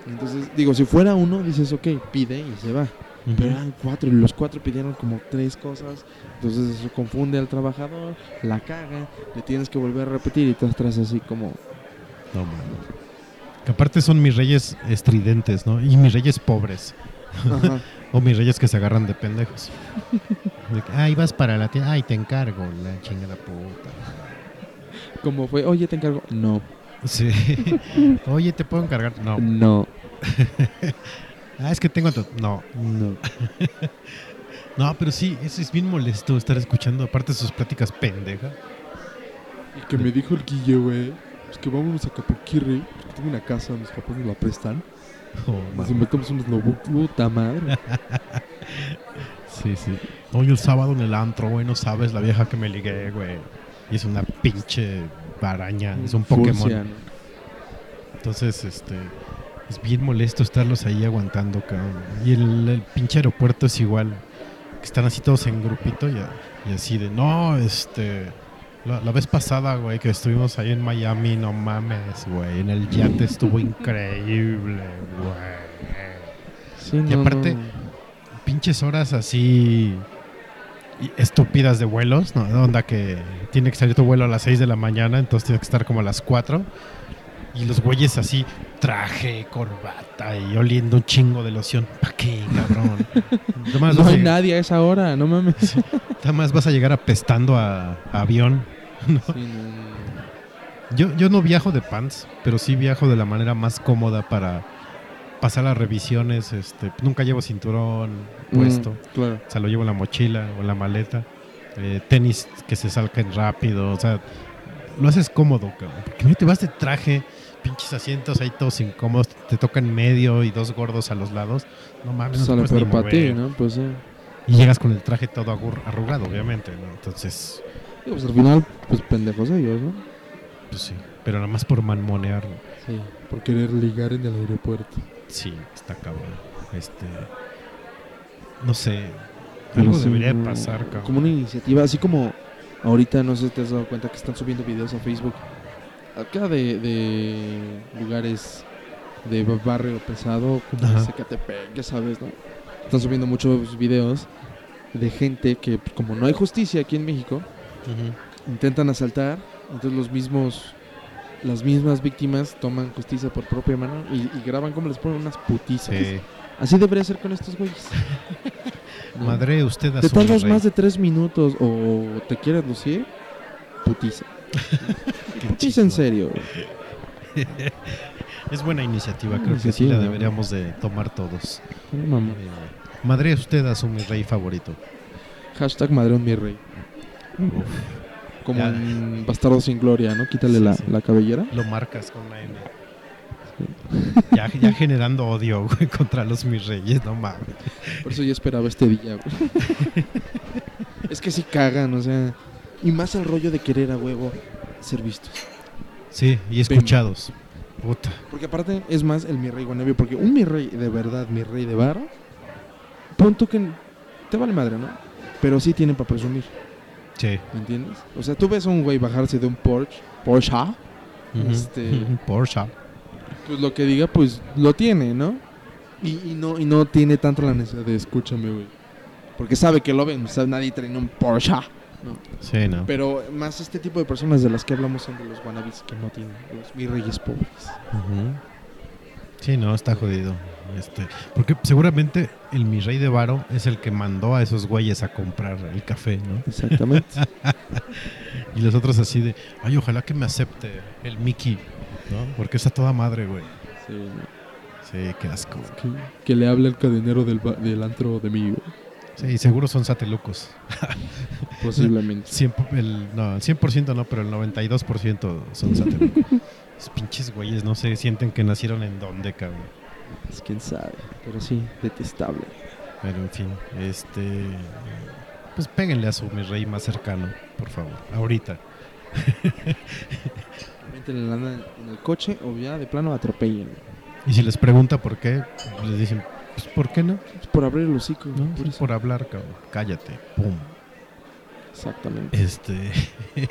[SPEAKER 2] Entonces, digo, si fuera uno, dices, ok, pide y se va. Pero eran cuatro y los cuatro pidieron como tres cosas. Entonces eso confunde al trabajador, la caga, le tienes que volver a repetir y tú estás así como...
[SPEAKER 1] No mames. Que aparte son mis reyes estridentes, ¿no? Y mis reyes pobres.
[SPEAKER 2] Ajá.
[SPEAKER 1] O mis reyes que se agarran de pendejos. Ay, vas para la tienda. Ay, te encargo. La chingada puta.
[SPEAKER 2] Como fue, oye, te encargo. No,
[SPEAKER 1] Sí. Oye, ¿te puedo encargar? No.
[SPEAKER 2] no,
[SPEAKER 1] Ah, es que tengo... No.
[SPEAKER 2] no.
[SPEAKER 1] No, pero sí, eso es bien molesto estar escuchando. Aparte sus pláticas pendejas.
[SPEAKER 2] Y que me dijo el Guille, güey, es que vámonos a Capoquirri, porque tengo una casa, mis papás me la prestan.
[SPEAKER 1] Oh,
[SPEAKER 2] Nos inventamos unos puta madre.
[SPEAKER 1] Sí, sí. Hoy el sábado en el antro, güey, no sabes la vieja que me ligué, güey. Y es una pinche araña, es un Pokémon.
[SPEAKER 2] Furcia, ¿no?
[SPEAKER 1] Entonces, este, es bien molesto estarlos ahí aguantando, cabrón. Y el, el pinche aeropuerto es igual, que están así todos en grupito y, así de, no, este, la, la vez pasada, güey, que estuvimos ahí en Miami, no mames, güey, en el yate estuvo increíble, güey.
[SPEAKER 2] Sí,
[SPEAKER 1] Y aparte-
[SPEAKER 2] no.
[SPEAKER 1] Pinches horas así estúpidas de vuelos, ¿no? Onda que tiene que salir tu vuelo a las 6 de la mañana, entonces tiene que estar como a las 4. Y los güeyes así, traje, corbata y oliendo un chingo de loción. ¿Para qué, cabrón?
[SPEAKER 2] No hay
[SPEAKER 1] llegar-
[SPEAKER 2] nadie a esa hora, no mames.
[SPEAKER 1] nada más vas a llegar apestando a, a avión.
[SPEAKER 2] Sí, no.
[SPEAKER 1] Yo, yo no viajo de pants, pero sí viajo de la manera más cómoda para pasar las revisiones. Este, nunca llevo cinturón puesto.
[SPEAKER 2] Mm, claro.
[SPEAKER 1] O sea, lo llevo en la mochila o en la maleta. Eh, tenis que se salquen rápido. O sea, lo haces cómodo, cabrón. Porque no te vas de traje, pinches asientos ahí todos incómodos. Te tocan medio y dos gordos a los lados. No mames, no te
[SPEAKER 2] Sale
[SPEAKER 1] puedes ni
[SPEAKER 2] peor para ti. ¿no? Pues sí.
[SPEAKER 1] Y llegas con el traje todo arrugado, obviamente, ¿no? Entonces,
[SPEAKER 2] pues al final, pues pendejos ellos, ¿no?
[SPEAKER 1] pues sí. Pero nada más por manmonear. ¿no?
[SPEAKER 2] Sí. Por querer ligar en el aeropuerto.
[SPEAKER 1] Sí, está cabrón. Este. No sé. Algo
[SPEAKER 2] sí,
[SPEAKER 1] debería
[SPEAKER 2] no,
[SPEAKER 1] pasar, cabrón.
[SPEAKER 2] Como una iniciativa, así como ahorita no sé si te has dado cuenta que están subiendo videos a Facebook. Acá de, de lugares de ba- barrio pesado, como
[SPEAKER 1] Ajá.
[SPEAKER 2] Zacatepec, ya sabes, ¿no? Están subiendo muchos videos de gente que, pues, como no hay justicia aquí en México, intentan asaltar, entonces los mismos, las mismas víctimas toman justicia por propia mano y, y graban como les ponen unas putizas.
[SPEAKER 1] Sí.
[SPEAKER 2] Así debería ser con estos güeyes. ¿No?
[SPEAKER 1] Madre, usted
[SPEAKER 2] Te
[SPEAKER 1] asume,
[SPEAKER 2] tardas más de tres minutos o te quieres lucir, putiza. Putiza en serio.
[SPEAKER 1] Es buena iniciativa, creo que sí la deberíamos de tomar todos.
[SPEAKER 2] Mamá.
[SPEAKER 1] Eh, Madre, usted a su mi rey favorito.
[SPEAKER 2] Hashtag madreón mi rey. Como
[SPEAKER 1] Ya.
[SPEAKER 2] en Bastardo sin Gloria, ¿no? Quítale
[SPEAKER 1] Sí,
[SPEAKER 2] la,
[SPEAKER 1] sí.
[SPEAKER 2] la cabellera.
[SPEAKER 1] Lo marcas con una N. Ya, ya generando odio, güey, contra los mis reyes, no mames.
[SPEAKER 2] Por eso yo esperaba este día, güey. es que sí cagan, o sea. Y más el rollo de querer a huevo ser vistos.
[SPEAKER 1] Sí, y escuchados. Puta.
[SPEAKER 2] Porque aparte es más el mi rey Guanabio. Porque un mi rey de verdad, mi rey de varo, punto que te vale madre, ¿no? Pero sí tienen para presumir,
[SPEAKER 1] Sí.
[SPEAKER 2] ¿me entiendes? O sea, tú ves a un güey bajarse de un Porsche, Porsche,
[SPEAKER 1] Ujú.
[SPEAKER 2] Este-
[SPEAKER 1] Porsche.
[SPEAKER 2] pues lo que diga, pues lo tiene, ¿no? Y, y no y no tiene tanto la necesidad de escúchame, güey. Porque sabe que lo ven, o sea, nadie trae un Porsche. ¿No?
[SPEAKER 1] Sí, no.
[SPEAKER 2] Pero más este tipo de personas de las que hablamos son de los wannabes que no tienen, los mi reyes pobres.
[SPEAKER 1] Ujú. Sí, no, está jodido. Este, porque seguramente el mi rey de varo es el que mandó a esos güeyes a comprar el café, ¿no?
[SPEAKER 2] Exactamente.
[SPEAKER 1] Y los otros así de, ay, ojalá que me acepte el Mickey, ¿no? Porque está toda madre, güey.
[SPEAKER 2] Sí,
[SPEAKER 1] Sí, qué asco.
[SPEAKER 2] que, que le hable el cadenero del, ba- del antro de mí, güey.
[SPEAKER 1] Sí, seguro son satelucos.
[SPEAKER 2] Posiblemente.
[SPEAKER 1] 100, el, no, el 100% no, pero el 92% son. Los pinches güeyes no se sienten que nacieron en dónde, cabrón.
[SPEAKER 2] Es quién sabe, pero sí, detestable.
[SPEAKER 1] Pero en fin, este. Pues péguenle a su mi rey más cercano, por favor. Ahorita.
[SPEAKER 2] Lana en el coche o ya de plano atropellen.
[SPEAKER 1] Y si les pregunta por qué, les dicen, pues ¿por qué no?
[SPEAKER 2] Por abrir el hocico,
[SPEAKER 1] ¿No?
[SPEAKER 2] por
[SPEAKER 1] por hablar, cabrón. Cállate. Pum.
[SPEAKER 2] Exactamente.
[SPEAKER 1] Este.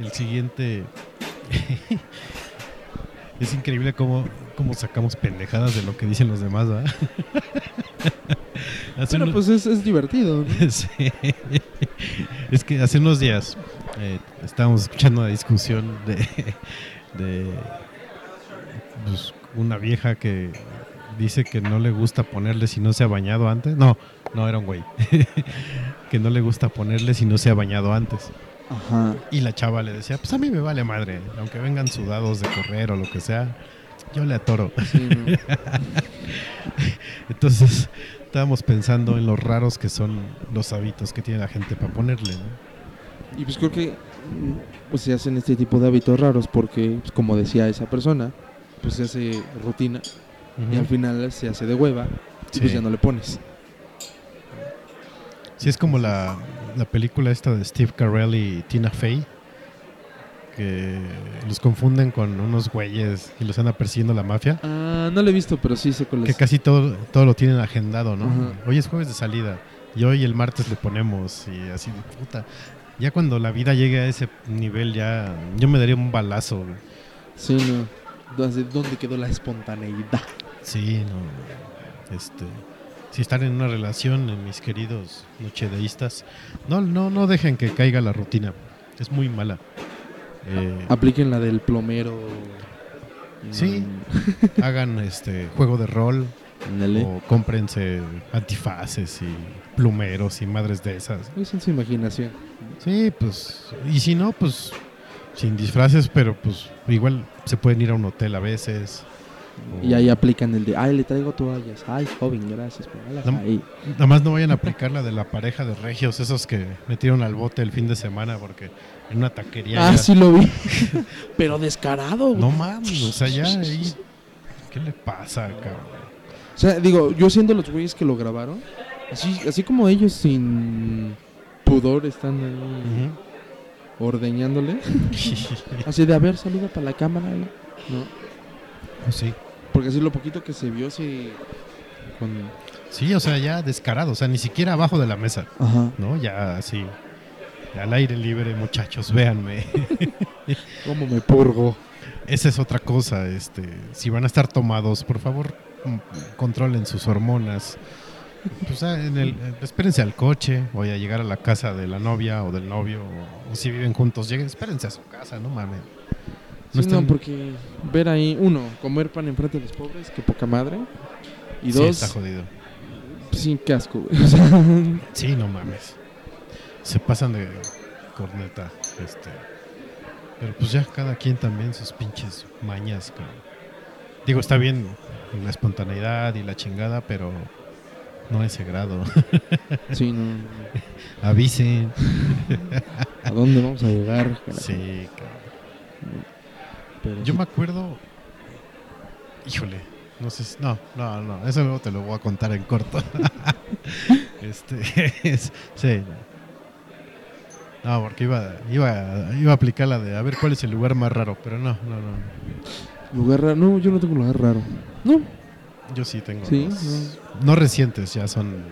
[SPEAKER 1] el siguiente. es increíble cómo, cómo sacamos pendejadas de lo que dicen los demás, ¿verdad?
[SPEAKER 2] Pero
[SPEAKER 1] unos-
[SPEAKER 2] pues es, es divertido, ¿no?
[SPEAKER 1] Sí. Es que hace unos días eh, estábamos escuchando una discusión de, de pues, una vieja que dice que no le gusta ponerle si no se ha bañado antes. No, no era un güey. que no le gusta ponerle si no se ha bañado antes.
[SPEAKER 2] Ajá.
[SPEAKER 1] Y la chava le decía, pues a mí me vale madre, aunque vengan sudados de correr o lo que sea, yo le atoro.
[SPEAKER 2] Sí, ¿no?
[SPEAKER 1] Entonces estábamos pensando en lo raros que son los hábitos que tiene la gente para ponerle, ¿no?
[SPEAKER 2] Y pues creo que pues se hacen este tipo de hábitos raros porque, pues, como decía esa persona, pues se hace rutina y al final se hace de hueva y pues ya no le pones.
[SPEAKER 1] Sí, es como la, la película esta de Steve Carell y Tina Fey, que los confunden con unos güeyes y los anda persiguiendo la mafia,
[SPEAKER 2] Ah, no lo he visto, pero sí sé cuál
[SPEAKER 1] que
[SPEAKER 2] es.
[SPEAKER 1] casi todo, todo lo tienen agendado, ¿no?
[SPEAKER 2] Ajá.
[SPEAKER 1] Hoy es jueves de salida y hoy el martes le ponemos y así de puta. Ya cuando la vida llegue a ese nivel, ya yo me daría un balazo. güey.
[SPEAKER 2] Sí, no. ¿Dónde quedó la espontaneidad?
[SPEAKER 1] Sí, no. Este, si están en una relación, mis queridos nochedeístas, no, no, no dejen que caiga la rutina. Es muy mala. Eh,
[SPEAKER 2] Apliquen la del plomero.
[SPEAKER 1] Sí. hagan este juego de rol
[SPEAKER 2] Mm,
[SPEAKER 1] o cómprense antifaces y plumeros y madres de esas.
[SPEAKER 2] Es en su imaginación.
[SPEAKER 1] Sí, pues y si no, pues sin disfraces, pero pues igual se pueden ir a un hotel a veces.
[SPEAKER 2] Y ahí aplican el de, ay, le traigo toallas. Ay, joven, gracias. póngalas
[SPEAKER 1] No.
[SPEAKER 2] ahí.
[SPEAKER 1] Nada más no vayan a aplicar la de la pareja de regios, esos que metieron al bote el fin de semana porque en una taquería.
[SPEAKER 2] Ah,
[SPEAKER 1] ya-
[SPEAKER 2] sí lo vi. Pero descarado.
[SPEAKER 1] No mames, o sea, ya ahí. ¿Qué le pasa, cabrón?
[SPEAKER 2] O sea, digo, yo siendo los güeyes que lo grabaron, así, así como ellos sin pudor están ahí ordeñándole. Así de, a ver, saluda para la cámara. ¿no?
[SPEAKER 1] Pues sí.
[SPEAKER 2] porque así lo poquito que se vio, sí. Con...
[SPEAKER 1] Sí, o sea, ya descarado, o sea, ni siquiera abajo de la mesa,
[SPEAKER 2] Ajá.
[SPEAKER 1] ¿no? Ya así. Al aire libre, muchachos, véanme.
[SPEAKER 2] ¿Cómo me purgo?
[SPEAKER 1] Esa es otra cosa, este, si van a estar tomados, por favor, mm, controlen sus hormonas. Pues, ah, en el, eh, espérense al coche, o a llegar a la casa de la novia o del novio, o, o si viven juntos, lleguen, espérense a su casa, no mames.
[SPEAKER 2] No,
[SPEAKER 1] están-
[SPEAKER 2] porque ver ahí, uno, comer pan enfrente de los pobres, que poca madre. Y
[SPEAKER 1] Sí,
[SPEAKER 2] dos,
[SPEAKER 1] está jodido.
[SPEAKER 2] sin casco, güey.
[SPEAKER 1] Sí, no mames. Se pasan de corneta, este. Pero pues ya cada quien también sus pinches mañas, cabrón. Digo, está bien la espontaneidad y la chingada, pero no ese grado.
[SPEAKER 2] sí, no, no.
[SPEAKER 1] Avisen.
[SPEAKER 2] ¿A dónde vamos a llegar? carajo?
[SPEAKER 1] Sí, cabrón.
[SPEAKER 2] Pero
[SPEAKER 1] Yo me acuerdo Híjole, no sé. si- No, no, no. Eso luego te lo voy a contar en corto. este, es- sí. No, porque iba, iba, iba a aplicar la de a ver cuál es el lugar más raro, pero no, no, no.
[SPEAKER 2] Lugar raro. No, yo no tengo lugar raro. No,
[SPEAKER 1] Yo sí tengo.
[SPEAKER 2] Sí,
[SPEAKER 1] no. recientes, ya son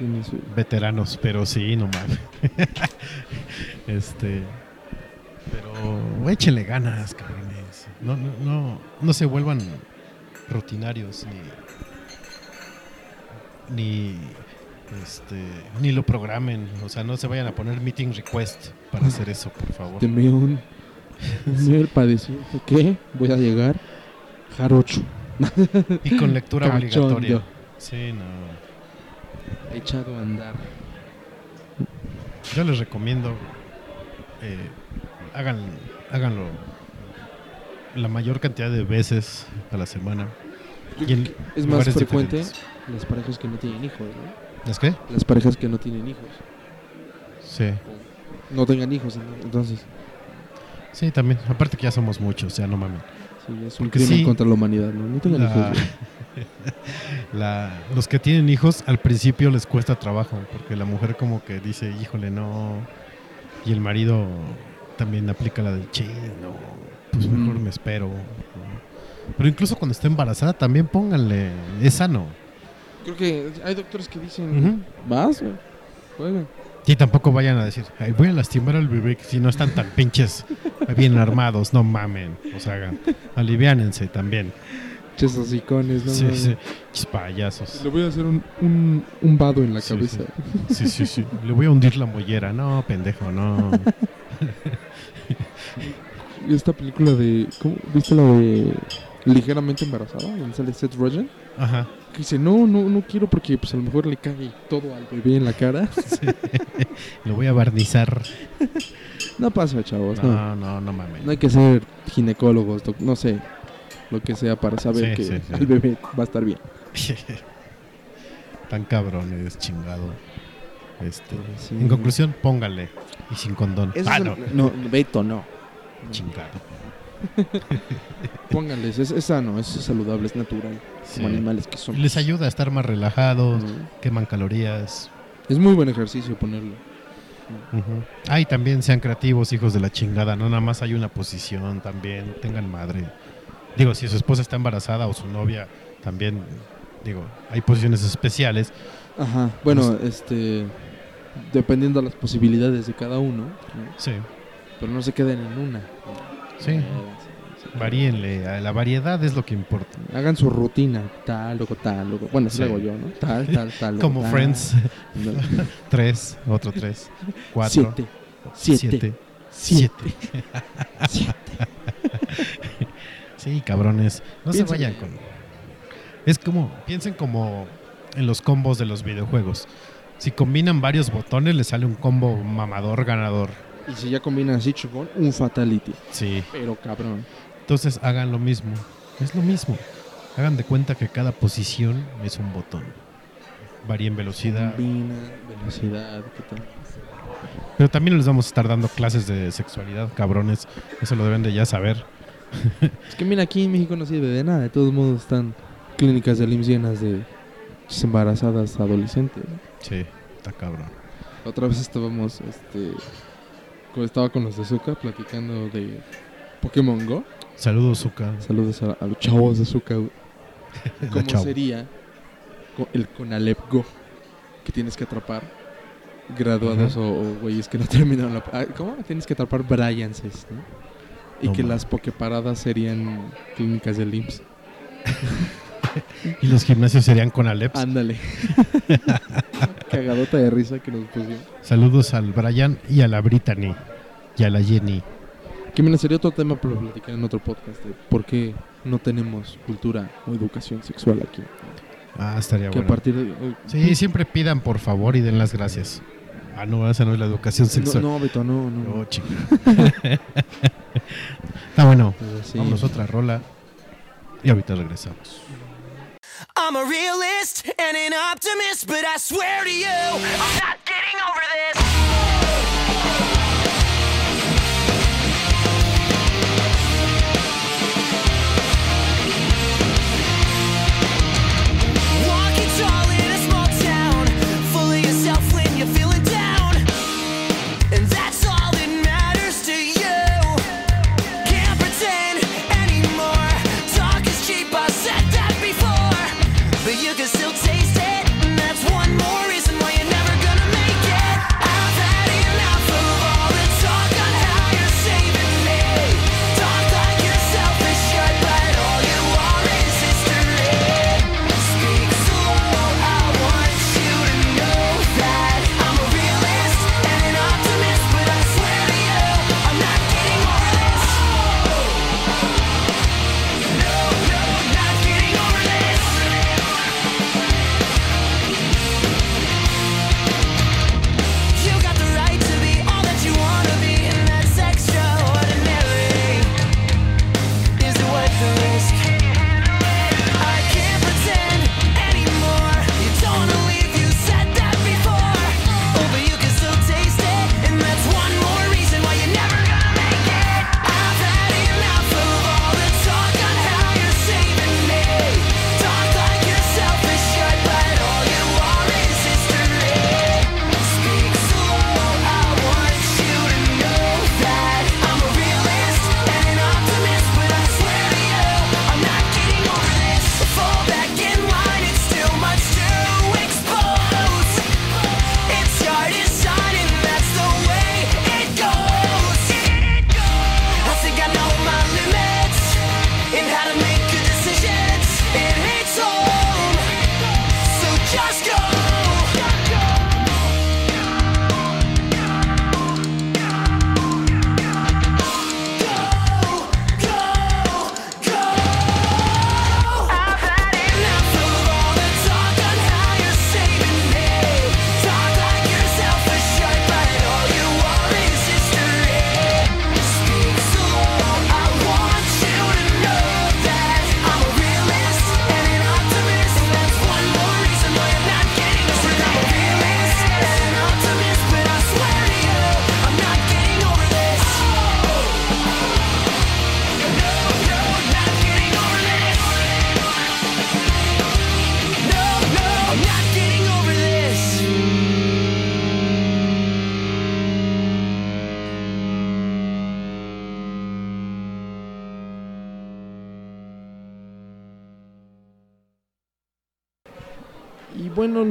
[SPEAKER 2] no
[SPEAKER 1] veteranos, pero sí, no mames. este. Pero échenle ganas, cabrones. No, no, no, no se vuelvan rutinarios ni. Ni. Este. Ni lo programen. O sea, no se vayan a poner meeting request para hacer eso, por favor.
[SPEAKER 2] Temé un, un para decir que voy a llegar jarocho.
[SPEAKER 1] Y con lectura
[SPEAKER 2] Cachondo.
[SPEAKER 1] obligatoria. Sí, no.
[SPEAKER 2] Echado a andar.
[SPEAKER 1] Yo les recomiendo eh, hagan, háganlo la mayor cantidad de veces a la semana. Y
[SPEAKER 2] Es más frecuente
[SPEAKER 1] diferentes.
[SPEAKER 2] las parejas que no tienen hijos, ¿no?
[SPEAKER 1] ¿Es qué?
[SPEAKER 2] Las parejas que no tienen hijos.
[SPEAKER 1] Sí.
[SPEAKER 2] No tengan hijos, entonces.
[SPEAKER 1] Sí, también. Aparte que ya somos muchos, ya no mames.
[SPEAKER 2] Sí, es un
[SPEAKER 1] Porque
[SPEAKER 2] crimen
[SPEAKER 1] sí,
[SPEAKER 2] contra la humanidad, ¿no? No tengan
[SPEAKER 1] La-
[SPEAKER 2] hijos.
[SPEAKER 1] la- los que tienen hijos al principio les cuesta trabajo porque la mujer como que dice, híjole, no. Y el marido también aplica la del che, no, pues mejor
[SPEAKER 2] Mm.
[SPEAKER 1] me espero. Pero incluso cuando está embarazada también pónganle, es sano.
[SPEAKER 2] Creo que hay doctores que dicen, vas, güey, juega.
[SPEAKER 1] Y tampoco vayan a decir, "Ay, voy a lastimar al bebé si no están tan pinches bien armados, no mamen. O sea, aliviánense también.
[SPEAKER 2] Ches hocicones, ¿no?
[SPEAKER 1] sí, sí, Chis payasos.
[SPEAKER 2] Le voy a hacer un, un, un vado en la
[SPEAKER 1] Sí,
[SPEAKER 2] cabeza.
[SPEAKER 1] Sí, sí, sí. Le voy a hundir la mollera. No, pendejo, no.
[SPEAKER 2] Esta película de. ¿cómo? ¿Viste la de Ligeramente Embarazada? Donde sale Seth Rogen.
[SPEAKER 1] Ajá.
[SPEAKER 2] Que dice, no, no, no quiero porque pues a lo mejor le cae todo al bebé en la cara.
[SPEAKER 1] Lo voy a barnizar.
[SPEAKER 2] no pasa, chavos. No,
[SPEAKER 1] No, no, no mames.
[SPEAKER 2] no hay que ser ginecólogos, no sé. Lo que sea para saber
[SPEAKER 1] Sí,
[SPEAKER 2] que
[SPEAKER 1] sí, sí.
[SPEAKER 2] el bebé va a estar bien.
[SPEAKER 1] Tan cabrón eres chingado. Este,
[SPEAKER 2] Sí.
[SPEAKER 1] En conclusión, póngale. Y sin condón.
[SPEAKER 2] Eso
[SPEAKER 1] ah,
[SPEAKER 2] es
[SPEAKER 1] no.
[SPEAKER 2] no, Beto, no.
[SPEAKER 1] Chingado.
[SPEAKER 2] Pónganles, es, es sano, es saludable, es natural.
[SPEAKER 1] Sí.
[SPEAKER 2] Como animales que son.
[SPEAKER 1] Les ayuda a estar más relajados, queman calorías.
[SPEAKER 2] Es muy buen ejercicio ponerlo.
[SPEAKER 1] Ah, y también sean creativos, hijos de la chingada. No nada más hay una posición, también tengan madre. Digo, si su esposa está embarazada o su novia, también, digo, hay posiciones especiales.
[SPEAKER 2] Ajá. Bueno, este. Dependiendo de las posibilidades de cada uno. ¿no?
[SPEAKER 1] Sí,
[SPEAKER 2] Pero no se queden en una.
[SPEAKER 1] sí.
[SPEAKER 2] Eh,
[SPEAKER 1] Varíenle. La variedad es lo que importa.
[SPEAKER 2] Hagan su rutina. Tal, luego tal, luego. Bueno, así lo hago yo, ¿no? Tal, tal, tal.
[SPEAKER 1] Como
[SPEAKER 2] tal.
[SPEAKER 1] Friends.
[SPEAKER 2] No.
[SPEAKER 1] Tres, otro tres, cuatro,
[SPEAKER 2] Siete. Siete.
[SPEAKER 1] siete, siete.
[SPEAKER 2] Siete.
[SPEAKER 1] Sí, cabrones. No se vayan con. Es como. Piensen como en los combos de los videojuegos. Si combinan varios botones, les sale un combo mamador ganador.
[SPEAKER 2] Y si ya combinan así, chupón, un fatality.
[SPEAKER 1] Sí.
[SPEAKER 2] Pero cabrón.
[SPEAKER 1] Entonces hagan lo mismo. Es lo mismo. Hagan de cuenta que cada posición es un botón. Varíen velocidad.
[SPEAKER 2] Combina, velocidad, ¿qué tal?
[SPEAKER 1] Pero también les vamos a estar dando clases de sexualidad, cabrones. Eso lo deben de ya saber.
[SPEAKER 2] Es que mira, aquí en México no sirve de nada. De todos modos están clínicas de IMSS llenas de embarazadas adolescentes. ¿no?
[SPEAKER 1] Sí, está cabrón.
[SPEAKER 2] Otra vez estábamos, este, estaba con los de Zuka platicando de Pokémon Go.
[SPEAKER 1] Saludos, Zuka.
[SPEAKER 2] Saludos a, a los chavos de Zuka. ¿Cómo
[SPEAKER 1] chavo.
[SPEAKER 2] sería el Conalep Go? Que tienes que atrapar graduados o, o güeyes que no terminaron la... ah, ¿Cómo? Tienes que atrapar Bryances, ¿no? Y
[SPEAKER 1] No
[SPEAKER 2] que las pokeparadas serían clínicas del IMSS.
[SPEAKER 1] Y los gimnasios serían con Aleps.
[SPEAKER 2] Ándale. Cagadota de risa que nos pusieron.
[SPEAKER 1] Saludos al Brian y a la Brittany. Y a la Jenny.
[SPEAKER 2] Que me sería otro tema para platicar en otro podcast de por qué no tenemos cultura o educación sexual aquí.
[SPEAKER 1] Ah, estaría
[SPEAKER 2] Que a
[SPEAKER 1] bueno.
[SPEAKER 2] partir de... eh,
[SPEAKER 1] Sí, siempre pidan por favor y den las gracias. Ah, no, esa no es la educación
[SPEAKER 2] no,
[SPEAKER 1] sexual.
[SPEAKER 2] no, Beto, no, no.
[SPEAKER 1] Oh, chica. Está bueno.
[SPEAKER 2] Sí.
[SPEAKER 1] Vamos a otra rola. Y ahorita regresamos.
[SPEAKER 3] I'm a realist and an optimist, but I swear to you, I'm not getting over this.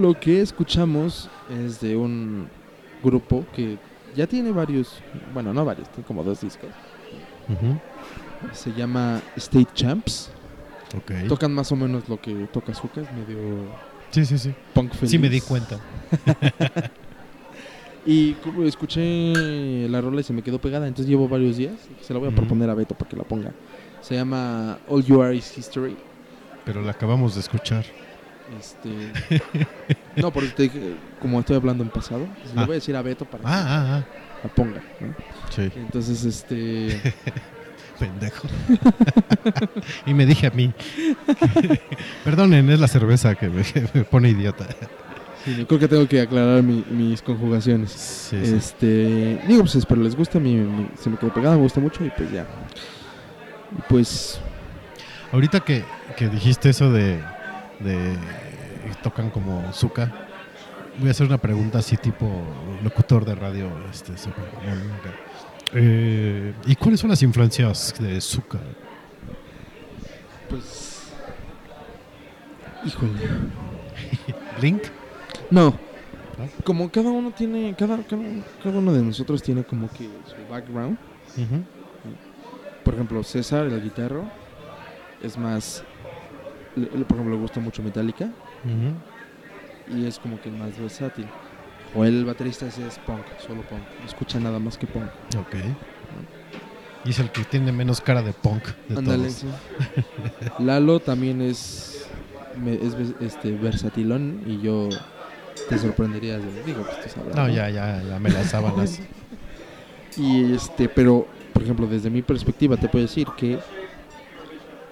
[SPEAKER 2] Lo que escuchamos es de un grupo que ya tiene varios, bueno, no varios, tiene como dos discos. Se llama State Champs.
[SPEAKER 1] Ok.
[SPEAKER 2] Tocan más o menos lo que toca es medio
[SPEAKER 1] Sí, sí, sí.
[SPEAKER 2] punk feliz.
[SPEAKER 1] Sí me di cuenta.
[SPEAKER 2] Y como escuché la rola y se me quedó pegada, entonces llevo varios días. Se la voy a proponer a Beto para que la ponga. Se llama All You Are Is History.
[SPEAKER 1] Pero la acabamos de escuchar.
[SPEAKER 2] Este... no, porque te dije, como estoy hablando en pasado, pues le
[SPEAKER 1] Ah.
[SPEAKER 2] voy a decir a Beto para que
[SPEAKER 1] Ah, ah, ah.
[SPEAKER 2] la ponga. ¿no?
[SPEAKER 1] Sí.
[SPEAKER 2] Entonces, este...
[SPEAKER 1] Pendejo. y me dije a mí. Perdonen, es la cerveza que me, que me pone idiota.
[SPEAKER 2] sí, yo creo que tengo que aclarar mi- mis conjugaciones.
[SPEAKER 1] Sí, sí.
[SPEAKER 2] Este, digo, pues espero les gusta, me- se me quedó pegada, me gusta mucho y pues ya. Y pues,
[SPEAKER 1] Ahorita que, que dijiste eso de, de tocan como Zuka, voy a hacer una pregunta así tipo locutor de radio. Este, mamón acá. Eh, ¿Y cuáles son las influencias de Zuka?
[SPEAKER 2] pues... Híjole.
[SPEAKER 1] ¿Blink?
[SPEAKER 2] No. Como cada uno tiene, cada, cada, cada uno de nosotros tiene como que su background. Por ejemplo, César, el guitarro, es más, le- por ejemplo, le gusta mucho Metallica y es como que el más versátil. O el baterista ese es punk, solo punk, no escucha nada más que punk.
[SPEAKER 1] Ok. Y es el que tiene menos cara de punk de
[SPEAKER 2] Ándale,
[SPEAKER 1] todos.
[SPEAKER 2] sí. Lalo también es, me- es este, versatilón y yo te sorprenderías de, digo, pues tú sabrás,
[SPEAKER 1] No,
[SPEAKER 2] ¿no?
[SPEAKER 1] ya, ya, ya me las sábanas.
[SPEAKER 2] Y este, pero, por ejemplo, desde mi perspectiva te puedo decir que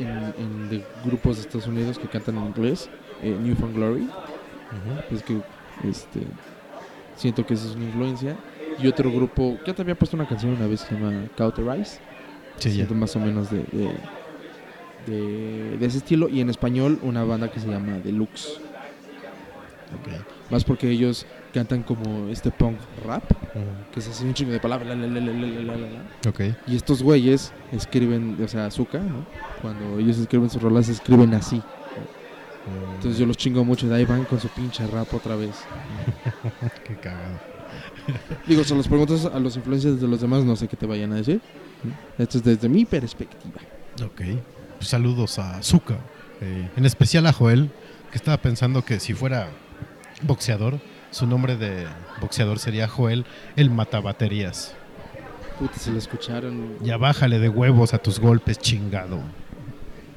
[SPEAKER 2] en, en de grupos de Estados Unidos que cantan en inglés, eh, New Found Glory,
[SPEAKER 1] Ujú.
[SPEAKER 2] es que este, siento que esa es una influencia. Y otro grupo, ya te había puesto una canción una vez que se llama Cauterize,
[SPEAKER 1] Sí, ya.
[SPEAKER 2] siento más o menos de, de, de- de ese estilo. Y en español, una banda que se llama Deluxe,
[SPEAKER 1] Ok.
[SPEAKER 2] más porque ellos cantan como este punk rap, que es así un chingo de palabras. la, la, la, la, la, la, la, la.
[SPEAKER 1] Ok.
[SPEAKER 2] Y estos güeyes escriben, o sea, Azúcar, ¿no? Cuando ellos escriben sus rolas, escriben así. Entonces yo los chingo mucho de ahí van con su pinche rap otra vez.
[SPEAKER 1] Qué cagado.
[SPEAKER 2] Digo, se los preguntas a los influencers de los demás, no sé qué te vayan a decir. Esto es desde mi perspectiva.
[SPEAKER 1] Ok. Pues saludos a Zuka. eh, en especial a Joel, que estaba pensando que si fuera boxeador, su nombre de boxeador sería Joel el Matabaterías.
[SPEAKER 2] Puta, se lo escucharon.
[SPEAKER 1] Ya bájale de huevos a tus golpes, chingado.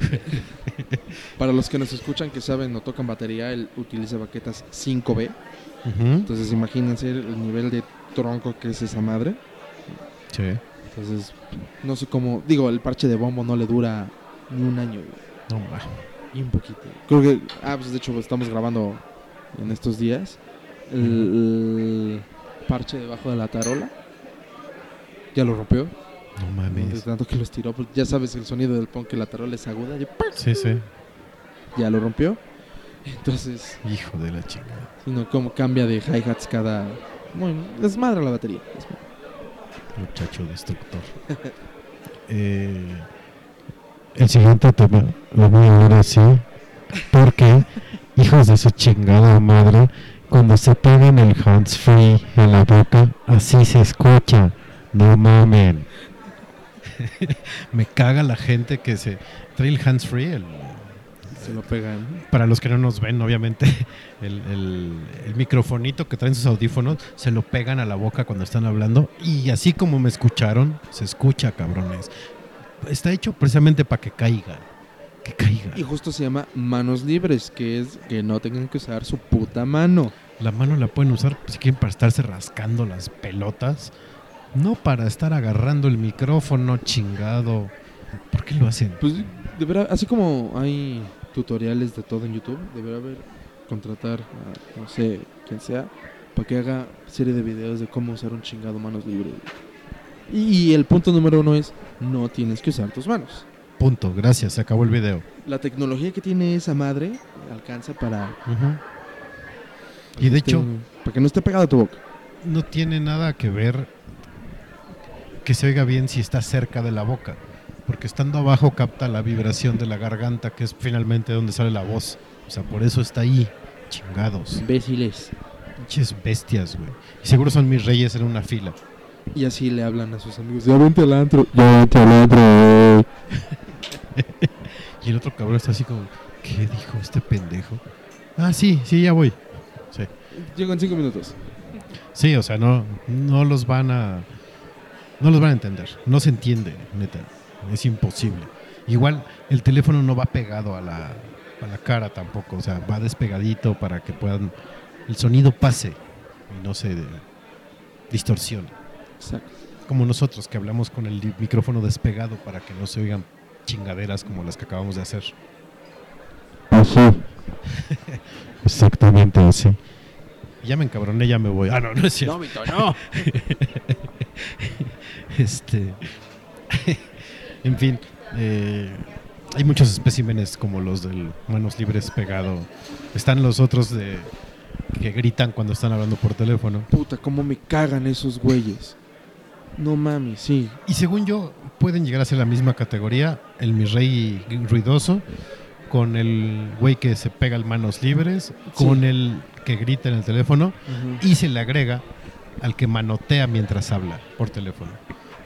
[SPEAKER 2] Para los que nos escuchan, que saben o tocan batería, él utiliza baquetas 5B.
[SPEAKER 1] Ujú.
[SPEAKER 2] Entonces imagínense el nivel de tronco que es esa madre.
[SPEAKER 1] Sí.
[SPEAKER 2] Entonces, no sé cómo... Digo, el parche de bombo no le dura ni un año.
[SPEAKER 1] No.
[SPEAKER 2] Y un poquito. Creo que, ah, pues de hecho estamos grabando en estos días. El, parche debajo de la tarola. Ya lo rompió.
[SPEAKER 1] No mames.
[SPEAKER 2] tanto que lo estiró. pues ya sabes el sonido del punk que la tarola es aguda. y ¡pac!
[SPEAKER 1] Sí, sí.
[SPEAKER 2] Ya lo rompió. Entonces,
[SPEAKER 1] Hijo de la chingada.
[SPEAKER 2] sino como cambia de hi-hats cada. Bueno, desmadra la batería.
[SPEAKER 1] Muchacho destructor. Eh, el siguiente tema lo voy a ver así. Porque, hijos de su chingada madre, cuando se pegan el hands free en la boca, así se escucha. No mamen. Me caga la gente que se trae el hands free. el-
[SPEAKER 2] Se lo pegan.
[SPEAKER 1] para los que no nos ven, obviamente, el, el, el microfonito que traen sus audífonos se lo pegan a la boca cuando están hablando. Y así como me escucharon, se escucha, cabrones. Está hecho precisamente para que caiga. Que caiga.
[SPEAKER 2] Y justo se llama manos libres, que es que no tengan que usar su puta mano.
[SPEAKER 1] La mano la pueden usar si quieren para estarse rascando las pelotas. No para estar agarrando el micrófono chingado. ¿Por qué lo hacen?
[SPEAKER 2] Pues deberá, así como hay tutoriales de todo en YouTube, deberá haber contratar a no sé quién sea para que haga serie de videos de cómo usar un chingado manos libres. Y el punto número uno es no tienes que usar tus manos.
[SPEAKER 1] Punto, gracias, se acabó el video.
[SPEAKER 2] La tecnología que tiene esa madre alcanza para.
[SPEAKER 1] Y de
[SPEAKER 2] que
[SPEAKER 1] hecho,
[SPEAKER 2] para que no esté pegado a tu boca.
[SPEAKER 1] no tiene nada que ver que se oiga bien si está cerca de la boca, porque estando abajo capta la vibración de la garganta, que es finalmente donde sale la voz. O sea, por eso está ahí. Chingados.
[SPEAKER 2] Imbéciles.
[SPEAKER 1] Pinches bestias, güey. Y seguro son mis reyes en una fila.
[SPEAKER 2] Y así le hablan a sus amigos. Ya vente al antro. Ya vente al antro. güey".
[SPEAKER 1] Y el otro cabrón está así como, ¿qué dijo este pendejo? Ah, sí, sí, ya voy. Sí.
[SPEAKER 2] Llego en cinco minutos.
[SPEAKER 1] Sí, o sea, no, no los van a. No los van a entender. No se entiende, neta. Es imposible. Igual el teléfono no va pegado a la, a la cara tampoco. O sea, va despegadito para que puedan. El sonido pase y no se distorsione.
[SPEAKER 2] Exacto.
[SPEAKER 1] Como nosotros que hablamos con el micrófono despegado para que no se oigan chingaderas como las que acabamos de hacer.
[SPEAKER 2] Así.
[SPEAKER 1] Exactamente así. Ya me encabroné, ya me voy. Ah, no, no es cierto.
[SPEAKER 2] No, Vito, no.
[SPEAKER 1] Este. en fin. eh, hay muchos especímenes como los del manos libres pegado. Están los otros de que gritan cuando están hablando por teléfono.
[SPEAKER 2] Puta, cómo me cagan esos güeyes. No mames, sí.
[SPEAKER 1] Y según yo, pueden llegar a ser la misma categoría, el mi rey ruidoso, con el güey que se pega el manos libres, con el que grita en el teléfono, y se le agrega al que manotea mientras habla por teléfono.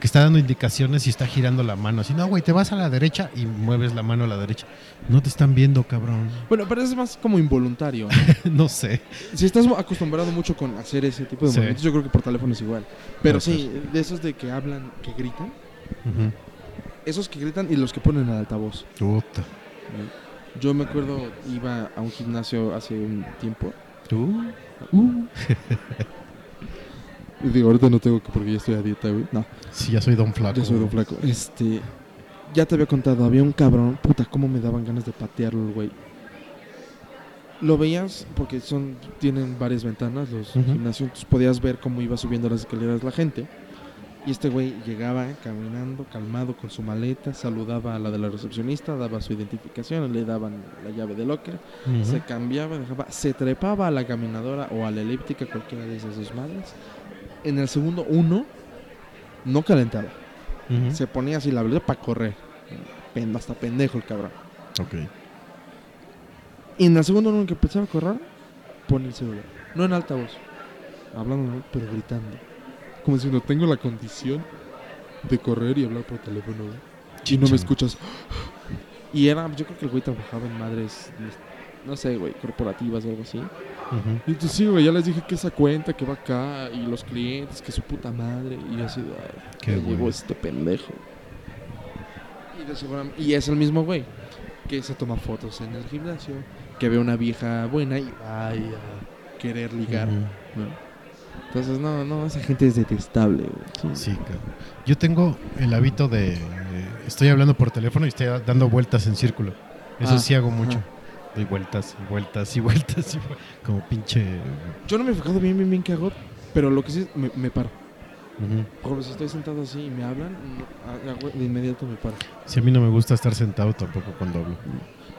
[SPEAKER 1] Que está dando indicaciones y está girando la mano. Así, no, güey, te vas a la derecha y mueves la mano a la derecha. No te están viendo, cabrón.
[SPEAKER 2] Bueno, pero es más como involuntario. ¿no?
[SPEAKER 1] sé.
[SPEAKER 2] si estás acostumbrado mucho con hacer ese tipo de
[SPEAKER 1] Sí.
[SPEAKER 2] movimientos, yo creo que por teléfono es igual. Pero sí, de esos de que hablan, que gritan, esos que gritan y los que ponen al altavoz.
[SPEAKER 1] Puta.
[SPEAKER 2] Yo me acuerdo, iba a un gimnasio hace un tiempo.
[SPEAKER 1] ¿Tú?
[SPEAKER 2] Y digo, ahorita no tengo que porque ya estoy a dieta, güey. No,
[SPEAKER 1] Sí, ya soy don flaco.
[SPEAKER 2] ya soy don flaco. Este, ya te había contado, había un cabrón, puta, cómo me daban ganas de patearlo, el güey. Lo veías porque son tienen varias ventanas los
[SPEAKER 1] Ujú.
[SPEAKER 2] gimnasios, entonces podías ver cómo iba subiendo las escaleras la gente. Y este güey llegaba caminando, calmado con su maleta, saludaba a la de la recepcionista, daba su identificación, le daban la llave de locker,
[SPEAKER 1] Ujú.
[SPEAKER 2] se cambiaba, dejaba, se trepaba a la caminadora o a la elíptica, cualquiera de esas dos madres. En el segundo uno, no calentaba, se ponía así la blusa para correr. Hasta pendejo el cabrón.
[SPEAKER 1] Ok.
[SPEAKER 2] Y en el segundo uno que empezaba a correr, pone el celular. No en alta voz, hablando, ¿no? pero gritando. Como diciendo, tengo la condición de correr y hablar por teléfono. Y no me escuchas. Y era, yo creo que el güey trabajaba en madres, no sé, güey, corporativas o algo así. Y entonces sí, güey, ya les dije que esa cuenta que va acá y los clientes, que su puta madre. Y yo así, ay,
[SPEAKER 1] Qué güey.
[SPEAKER 2] este pendejo. Y, de segura- y es el mismo güey que se toma fotos en el gimnasio, que ve una vieja buena y va a querer ligar. ¿no? Entonces, no, no, esa gente es detestable, güey.
[SPEAKER 1] Sí, cabrón. Yo tengo el hábito de. eh, estoy hablando por teléfono y estoy dando vueltas en círculo. Eso
[SPEAKER 2] Ah,
[SPEAKER 1] sí hago mucho.
[SPEAKER 2] ajá.
[SPEAKER 1] Doy vueltas y vueltas y vueltas y vueltas. Como pinche.
[SPEAKER 2] Yo no me he fijado bien, bien, bien qué hago, pero lo que sí es, me, me paro. Por ejemplo, si estoy sentado así y me hablan, de inmediato me paro.
[SPEAKER 1] Sí, a mí no me gusta estar sentado tampoco cuando hablo.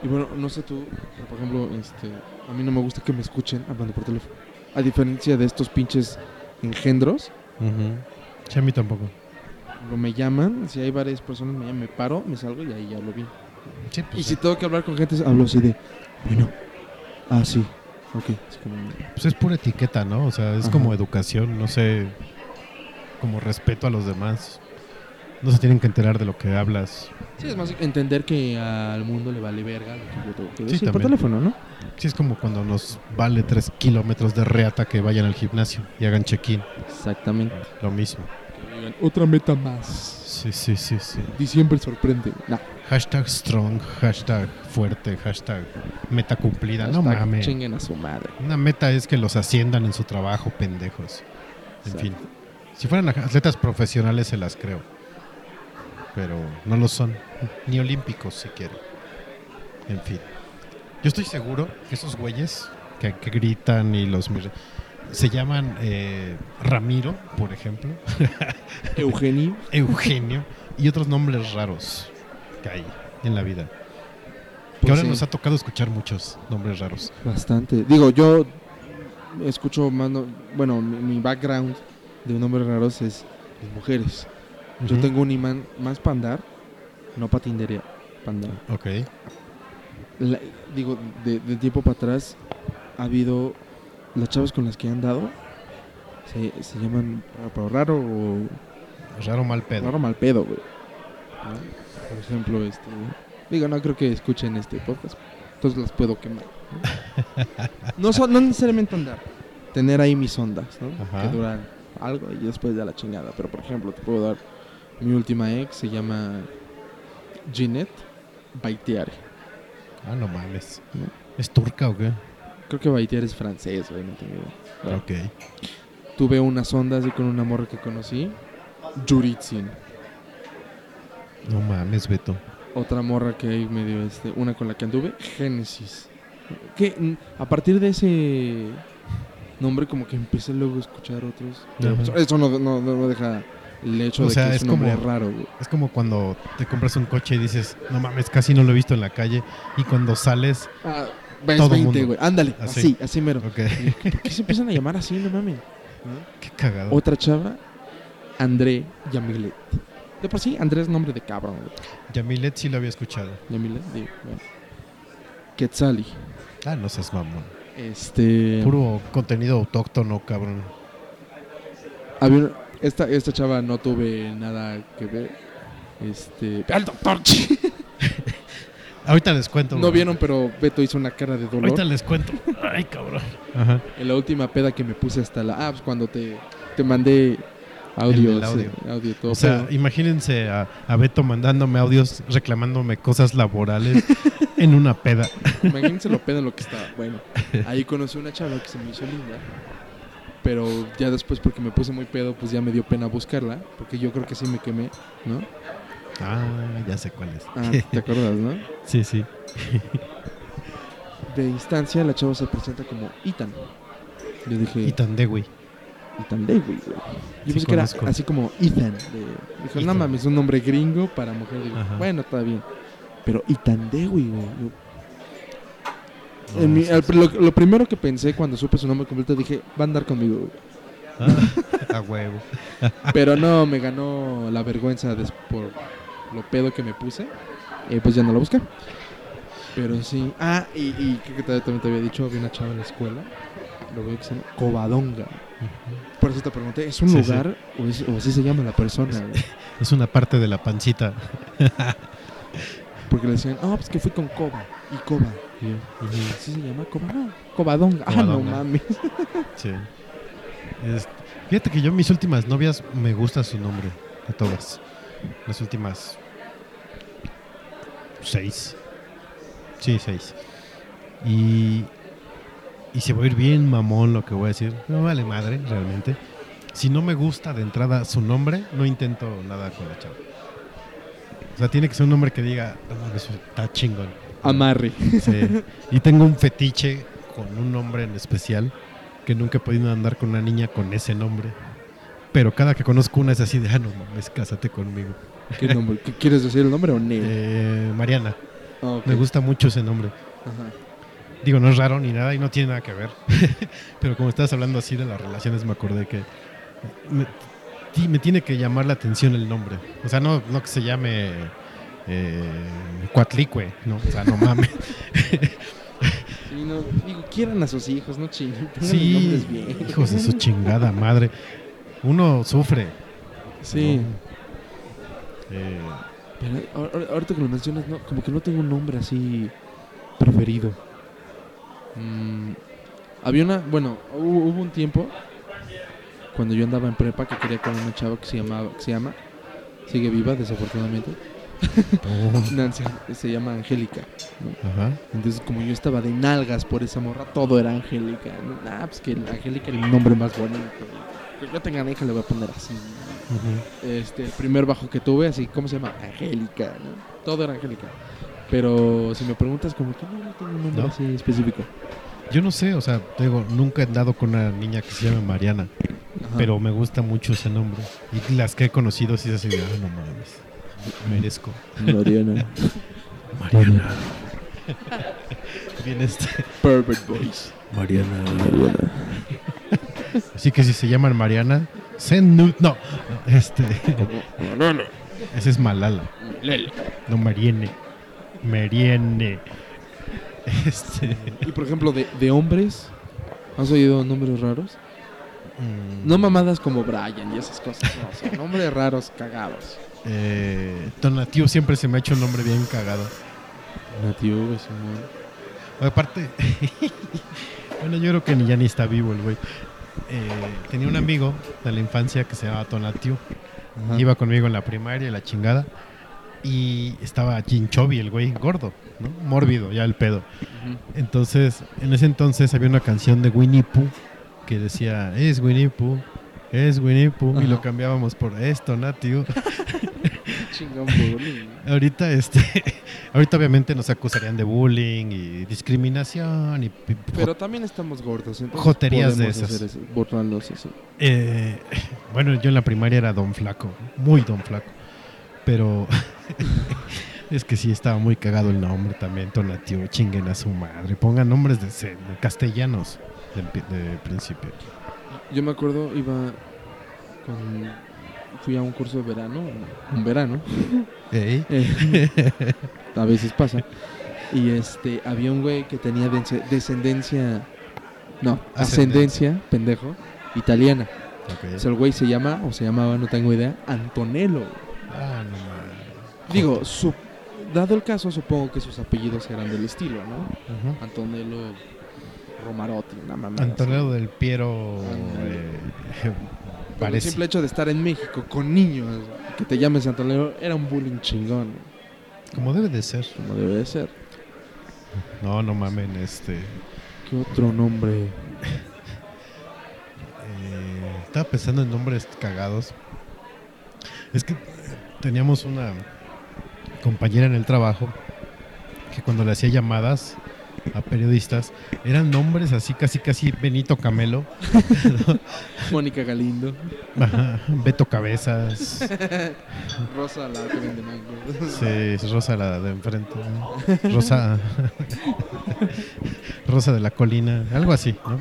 [SPEAKER 2] Y bueno, no sé tú, por ejemplo, este, a mí no me gusta que me escuchen hablando por teléfono. A diferencia de estos pinches engendros,
[SPEAKER 1] Ujú. Sí, a mí tampoco.
[SPEAKER 2] me llaman, si hay varias personas, me, llaman, me paro, me salgo y ahí hablo bien.
[SPEAKER 1] Sí,
[SPEAKER 2] Y
[SPEAKER 1] pues,
[SPEAKER 2] si tengo que hablar con gente, hablo así de, bueno, ah, sí, ok. Es como,
[SPEAKER 1] pues es pura etiqueta, ¿no? O sea, es
[SPEAKER 2] Ajá.
[SPEAKER 1] como educación, no sé. Como respeto a los demás. No se tienen que enterar de lo que hablas.
[SPEAKER 2] sí, es más entender que al mundo le vale verga lo que yo tengo que
[SPEAKER 1] Sí,
[SPEAKER 2] por teléfono, ¿no?
[SPEAKER 1] Sí, es como cuando nos vale tres kilómetros de reata que vayan al gimnasio y hagan check-in.
[SPEAKER 2] Exactamente.
[SPEAKER 1] Lo mismo.
[SPEAKER 2] Otra meta más.
[SPEAKER 1] Sí, sí, sí, sí.
[SPEAKER 2] Diciembre sorprende. Nah,
[SPEAKER 1] Hashtag strong, hashtag fuerte, hashtag meta cumplida. no mames.
[SPEAKER 2] Chinguen a su madre.
[SPEAKER 1] Una meta es que los asciendan en su trabajo, pendejos. En
[SPEAKER 2] Exacto.
[SPEAKER 1] fin. Si fueran atletas profesionales se las creo. Pero no lo son. Ni olímpicos siquiera. En fin. Yo estoy seguro que esos güeyes que, que gritan y los... mir- Se llaman eh, Ramiro, por ejemplo.
[SPEAKER 2] Eugenio.
[SPEAKER 1] Eugenio. Y otros nombres raros que hay en la vida. Que
[SPEAKER 2] Pues
[SPEAKER 1] ahora
[SPEAKER 2] sí.
[SPEAKER 1] nos ha tocado escuchar muchos nombres raros.
[SPEAKER 2] Bastante. Digo, yo escucho más, no- bueno, mi, mi background de nombres raros es las mujeres. Yo tengo un imán más para andar, no para tinderear, para andar.
[SPEAKER 1] Ok.
[SPEAKER 2] La- digo, de, de tiempo para atrás ha habido las chavas con las que han dado se, se llaman raro, raro o
[SPEAKER 1] Raro mal pedo.
[SPEAKER 2] raro mal pedo, güey. ¿no? Por ejemplo, este digo, no creo que escuchen este podcast, entonces las puedo quemar. No, no, son- no necesariamente andar, tener ahí mis ondas, ¿no?
[SPEAKER 1] Ajá.
[SPEAKER 2] Que duran algo y después ya la chingada. Pero por ejemplo, te puedo dar mi última ex se llama Ginette Baitiare.
[SPEAKER 1] Ah, no mames.
[SPEAKER 2] ¿no?
[SPEAKER 1] ¿Es turca o qué?
[SPEAKER 2] Creo que Baitiare es francés, güey, no tengo idea. Bueno,
[SPEAKER 1] Ok.
[SPEAKER 2] Tuve unas ondas y con una morra que conocí, Juritzin.
[SPEAKER 1] No mames, Beto.
[SPEAKER 2] Otra morra que hay medio, este, una con la que anduve, Génesis. Que a partir de ese nombre como que empecé luego a escuchar otros. Pero, pues, eso no, no, no deja el hecho
[SPEAKER 1] O
[SPEAKER 2] de
[SPEAKER 1] sea,
[SPEAKER 2] que es,
[SPEAKER 1] es
[SPEAKER 2] un nombre
[SPEAKER 1] como-
[SPEAKER 2] raro, güey.
[SPEAKER 1] Es como cuando te compras un coche y dices, no mames, casi no lo he visto en la calle. Y cuando sales,
[SPEAKER 2] Ah, ves
[SPEAKER 1] Todo
[SPEAKER 2] 20,
[SPEAKER 1] mundo.
[SPEAKER 2] güey. Ándale,
[SPEAKER 1] Así.
[SPEAKER 2] así, así mero. ¿Por qué se empiezan a llamar así, no mames?
[SPEAKER 1] Qué cagado.
[SPEAKER 2] Otra chava, André Yamilet. De por sí, André es nombre de cabrón, güey.
[SPEAKER 1] Yamilet sí lo había escuchado.
[SPEAKER 2] Yamilet, digo, bueno. Quetzali.
[SPEAKER 1] Ah, no seas mamón.
[SPEAKER 2] Este.
[SPEAKER 1] Puro contenido autóctono, cabrón.
[SPEAKER 2] Había una- esta, esta chava no tuve nada que ver. Este. ¡Al doctor!
[SPEAKER 1] Ahorita les cuento.
[SPEAKER 2] no
[SPEAKER 1] güey.
[SPEAKER 2] vieron, pero Beto hizo una cara de dolor.
[SPEAKER 1] Ahorita les cuento. Ay, cabrón. Ajá.
[SPEAKER 2] En la última peda que me puse hasta la. Ah, pues cuando te, te mandé
[SPEAKER 1] El audio.
[SPEAKER 2] audio todo
[SPEAKER 1] O sea,
[SPEAKER 2] pedo.
[SPEAKER 1] imagínense a, a Beto mandándome audios reclamándome cosas laborales en una peda.
[SPEAKER 2] Imagínense lo pedo en lo que estaba. Bueno, ahí conocí una chava que se me hizo linda. Pero ya después, porque me puse muy pedo, pues ya me dio pena buscarla. Porque yo creo que sí me quemé, ¿no?
[SPEAKER 1] Ah, ya sé cuál es.
[SPEAKER 2] Ah, ¿te acuerdas, no?
[SPEAKER 1] Sí, sí.
[SPEAKER 2] De instancia, la chava se presenta como Ethan. Yo dije,
[SPEAKER 1] Y tan de, güey.
[SPEAKER 2] Ethan David, güey. Yo
[SPEAKER 1] Sí,
[SPEAKER 2] pensé que era
[SPEAKER 1] conozco.
[SPEAKER 2] así como Ethan. de- dijo, no
[SPEAKER 1] Ethan.
[SPEAKER 2] mames, un nombre gringo para mujer. Digo, bueno, está bien. Pero Ethan David, güey. yo-
[SPEAKER 1] No,
[SPEAKER 2] en mi-
[SPEAKER 1] sí,
[SPEAKER 2] al-
[SPEAKER 1] sí.
[SPEAKER 2] lo, lo primero que pensé cuando supe su nombre completo, dije, va a andar conmigo, güey.
[SPEAKER 1] Ah, a huevo.
[SPEAKER 2] Pero no, me ganó la vergüenza des- por lo pedo que me puse. Y pues ya no lo busqué. Pero sí. Ah, y, y creo que te- también te había dicho, había una chava en la escuela. Lo veo que se llama Covadonga. Por eso te pregunté, ¿es un
[SPEAKER 1] Sí, sí.
[SPEAKER 2] lugar O, es- o así se llama la persona?
[SPEAKER 1] Es una parte de la pancita.
[SPEAKER 2] Porque le decían, no, pues que fui con Coba. Y Coba. Y yo, ¿Así se llama Coba? No, Covadonga. Ah, no mames.
[SPEAKER 1] Sí. Es- fíjate que yo mis últimas novias me gusta su nombre. De todas. Las últimas seis. Sí, seis. Y, y se va a ir bien mamón lo que voy a decir. No vale madre, realmente. Si no me gusta de entrada su nombre, no intento nada con la chava. O sea, tiene que ser un nombre que diga, "No mames, está chingón.
[SPEAKER 2] Amarre.
[SPEAKER 1] Sí. Y tengo un fetiche con un nombre en especial que nunca he podido andar con una niña con ese nombre. Pero cada que conozco una es así de, ah, no mames, cásate conmigo.
[SPEAKER 2] ¿Qué nombre? ¿Qué quieres decir el nombre o Nel?
[SPEAKER 1] Eh, Mariana,
[SPEAKER 2] Ah,
[SPEAKER 1] me gusta mucho ese nombre.
[SPEAKER 2] Ajá.
[SPEAKER 1] Digo, no es raro ni nada y no tiene nada que ver. Pero como estabas hablando así de las relaciones, me acordé que me, ti- me tiene que llamar la atención el nombre. O sea, no, no que se llame eh, Cuatlicue, ¿no? O sea, no mames.
[SPEAKER 2] Sí, no, digo, quieran a sus hijos, no chinguen.
[SPEAKER 1] Sí,
[SPEAKER 2] bien.
[SPEAKER 1] hijos de su chingada madre. Uno sufre.
[SPEAKER 2] Sí.
[SPEAKER 1] Eh,
[SPEAKER 2] Pero ahorita que lo mencionas, no, como que no tengo un nombre así preferido. Mm, había una, bueno, hubo, hubo un tiempo cuando yo andaba en prepa que quería con una chava que se llamaba, que se llama, sigue viva desafortunadamente, Nancy, se llama Angélica. ¿no?
[SPEAKER 1] ajá.
[SPEAKER 2] Entonces como yo estaba de nalgas por esa morra, todo era Angélica. ¿no? Ah, pues que Angélica era el nombre más bonito. Que yo tenga hija le voy a poner así. Este, el primer bajo que tuve, así, ¿cómo se llama? Angélica, ¿no? Todo era Angélica. Pero si me preguntas, como que no, no tengo un nombre
[SPEAKER 1] ¿No?
[SPEAKER 2] así específico.
[SPEAKER 1] Yo no sé, o sea, te digo, nunca he andado con una niña que se llama Mariana,
[SPEAKER 2] Ajá.
[SPEAKER 1] pero me gusta mucho ese nombre. Y las que he conocido sí es así ah, no mames, merezco.
[SPEAKER 2] Mariana.
[SPEAKER 1] Mariana. Bien este.
[SPEAKER 2] Perfect Voice.
[SPEAKER 1] Mariana. Así que si se llaman Mariana, send. No, este. Ese es Malala. No, Mariene. Mariene. Este,
[SPEAKER 2] Y por ejemplo, de, de hombres, ¿has oído nombres raros?
[SPEAKER 1] mm,
[SPEAKER 2] No mamadas como Brian y esas cosas, no, nombres raros cagados.
[SPEAKER 1] eh, siempre se me ha hecho un nombre bien cagado.
[SPEAKER 2] Nativo, güey, Simón.
[SPEAKER 1] Aparte, bueno, yo creo que ni ya ni está vivo el güey. Eh, tenía un amigo de la infancia que se llamaba.
[SPEAKER 2] Ajá.
[SPEAKER 1] Iba conmigo en la primaria y la chingada. Y estaba Chinchobi, el güey gordo, ¿no? Mórbido, ya el pedo. Entonces, en ese entonces había una canción de Winnie Pooh que decía, es Winnie Pooh, es Winnie Pooh, y lo cambiábamos por esto, Tonatiuh.
[SPEAKER 2] Chingón bullying.
[SPEAKER 1] ahorita, este, ahorita obviamente nos acusarían de bullying y discriminación y
[SPEAKER 2] Pero también estamos gordos, entonces
[SPEAKER 1] Joterías de esas.
[SPEAKER 2] hacer eso.
[SPEAKER 1] Eh, bueno, yo en la primaria era Don Flaco, muy Don Flaco. Pero es que sí estaba muy cagado el nombre también, Tonatiuh, chinguen a su madre. Pongan nombres de, castellanos de, de principio.
[SPEAKER 2] Yo me acuerdo, iba con... Fui a un curso de verano, un verano, eh, a veces pasa, y este, había un güey que tenía descendencia, no,
[SPEAKER 1] Ascendencia.
[SPEAKER 2] ascendencia, pendejo, italiana.
[SPEAKER 1] ok.
[SPEAKER 2] O sea, el güey se llama, o se llamaba, no tengo idea, Antonello.
[SPEAKER 1] Ah, no.
[SPEAKER 2] Digo, su, dado el caso, supongo que sus apellidos eran del estilo, ¿no?
[SPEAKER 1] Ujú.
[SPEAKER 2] Antonello Romarotti, una mamada.
[SPEAKER 1] Antonio del Piero eh,
[SPEAKER 2] el simple hecho de estar en México con niños, que te llames Antonello, era un bullying chingón,
[SPEAKER 1] Como debe de ser.
[SPEAKER 2] como debe de ser.
[SPEAKER 1] No, no mamen, este.
[SPEAKER 2] ¿Qué otro nombre?
[SPEAKER 1] Eh, estaba pensando en nombres cagados. Es que teníamos una compañera en el trabajo que cuando le hacía llamadas a periodistas eran nombres así casi casi Benito Camelo,
[SPEAKER 2] Mónica Galindo.
[SPEAKER 1] ajá, Beto Cabezas,
[SPEAKER 2] Rosa, la que vende mango.
[SPEAKER 1] sí, es Rosa la de enfrente, ¿no? Rosa Rosa de la colina, algo así, ¿no?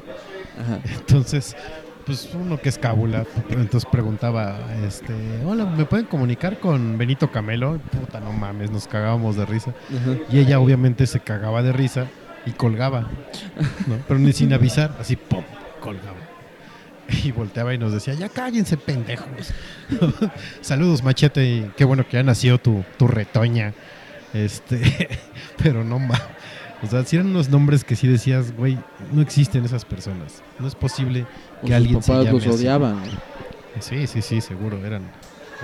[SPEAKER 2] Ajá.
[SPEAKER 1] Entonces, pues uno que es cábula, entonces preguntaba, este, hola, ¿me pueden comunicar con Benito Camelo? Puta, no mames, nos cagábamos de risa. Y ella obviamente se cagaba de risa y colgaba, ¿no? Pero ni sin avisar, así, ¡pum! colgaba. Y volteaba y nos decía, ya cállense, pendejos. Saludos, machete, y qué bueno que ya nació tu, tu retoña. Este, pero no mames. O sea, si eran unos nombres que sí decías, güey, no existen esas personas. No es posible que alguien se
[SPEAKER 2] papás los odiaban.
[SPEAKER 1] Sí, sí, sí, seguro. Eran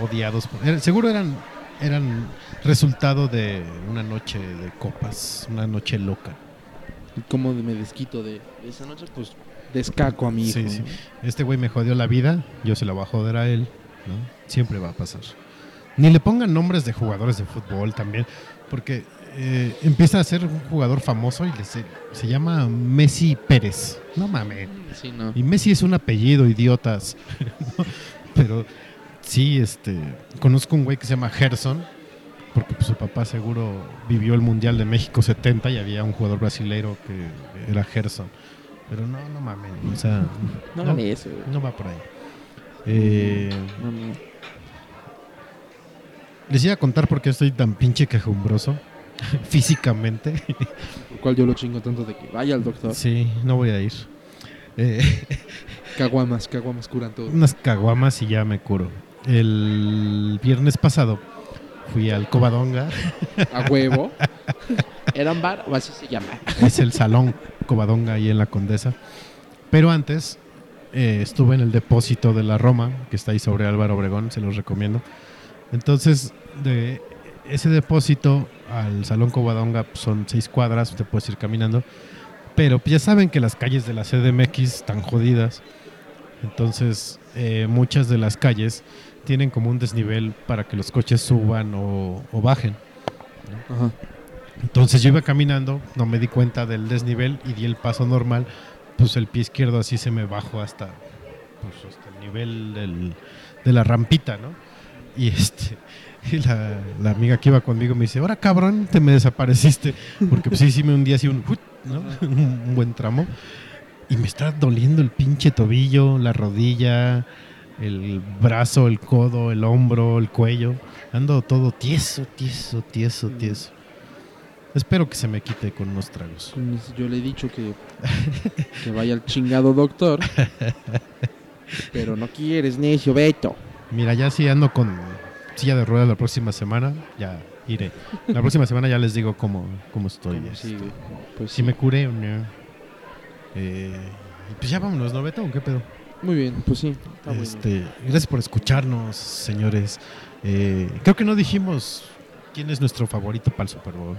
[SPEAKER 1] odiados. por- era- seguro eran, eran resultado de una noche de copas, una noche loca.
[SPEAKER 2] ¿Y cómo me desquito de esa noche? Pues descaco a mi hijo.
[SPEAKER 1] Sí, sí. Este güey me jodió la vida, yo se la voy a joder a él, ¿no? Siempre va a pasar. Ni le pongan nombres de jugadores de fútbol también, porque eh, empieza a ser un jugador famoso y le se, se llama Messi Pérez. No mames.
[SPEAKER 2] Sí, no.
[SPEAKER 1] Y Messi es un apellido, idiotas. ¿no? Pero sí, este, conozco un güey que se llama Gerson, porque pues, su papá seguro vivió el Mundial de México 70 y había un jugador brasileiro que era Gerson. Pero no, no mames, o sea,
[SPEAKER 2] No
[SPEAKER 1] no,
[SPEAKER 2] eso.
[SPEAKER 1] no va por ahí. Eh, les iba a contar por qué estoy tan pinche quejumbroso físicamente.
[SPEAKER 2] Por cual yo lo chingo tanto de que vaya al doctor.
[SPEAKER 1] Sí, no voy a ir. Eh,
[SPEAKER 2] Caguamas, caguamas curan todo.
[SPEAKER 1] unas caguamas y ya me curo. El viernes pasado fui al Covadonga,
[SPEAKER 2] A huevo. ¿Eran bar o así se llama?
[SPEAKER 1] es el salón Covadonga ahí en la Condesa. Pero antes eh, estuve en el depósito de la Roma, que está ahí sobre Álvaro Obregón, se los recomiendo. Entonces, de ese depósito al salón Covadonga son seis cuadras, te puedes ir caminando. Pero pues, ya saben que las calles de la CDMX están jodidas. Entonces, eh, muchas de las calles tienen como un desnivel para que los coches suban o, o bajen.
[SPEAKER 2] Ajá.
[SPEAKER 1] Entonces yo iba caminando, no me di cuenta del desnivel y di el paso normal, pues el pie izquierdo así se me bajó hasta, pues, hasta el nivel del- de la rampita, ¿no? Y este y la, la amiga que iba conmigo me dice, ahora cabrón, te me desapareciste, porque pues sí, sí me hundí así un, un, un buen tramo, y me está doliendo el pinche tobillo, la rodilla, el brazo, el codo, el hombro, el cuello, ando todo tieso, tieso, tieso, tieso. Espero que se me quite con unos tragos.
[SPEAKER 2] Yo le he dicho que, que vaya al chingado doctor. Pero no quieres, necio, Beto.
[SPEAKER 1] Mira, ya si ando con silla de ruedas la próxima semana, ya iré. La próxima semana ya les digo cómo, cómo estoy. Este,
[SPEAKER 2] sí. Pues
[SPEAKER 1] si
[SPEAKER 2] sí.
[SPEAKER 1] me curé o no. Eh, pues ya vámonos, ¿no, Beto? ¿O ¿Qué pedo?
[SPEAKER 2] Muy bien, pues sí.
[SPEAKER 1] Este, gracias por escucharnos, señores. Eh, creo que no dijimos quién es nuestro favorito para el Super Bowl.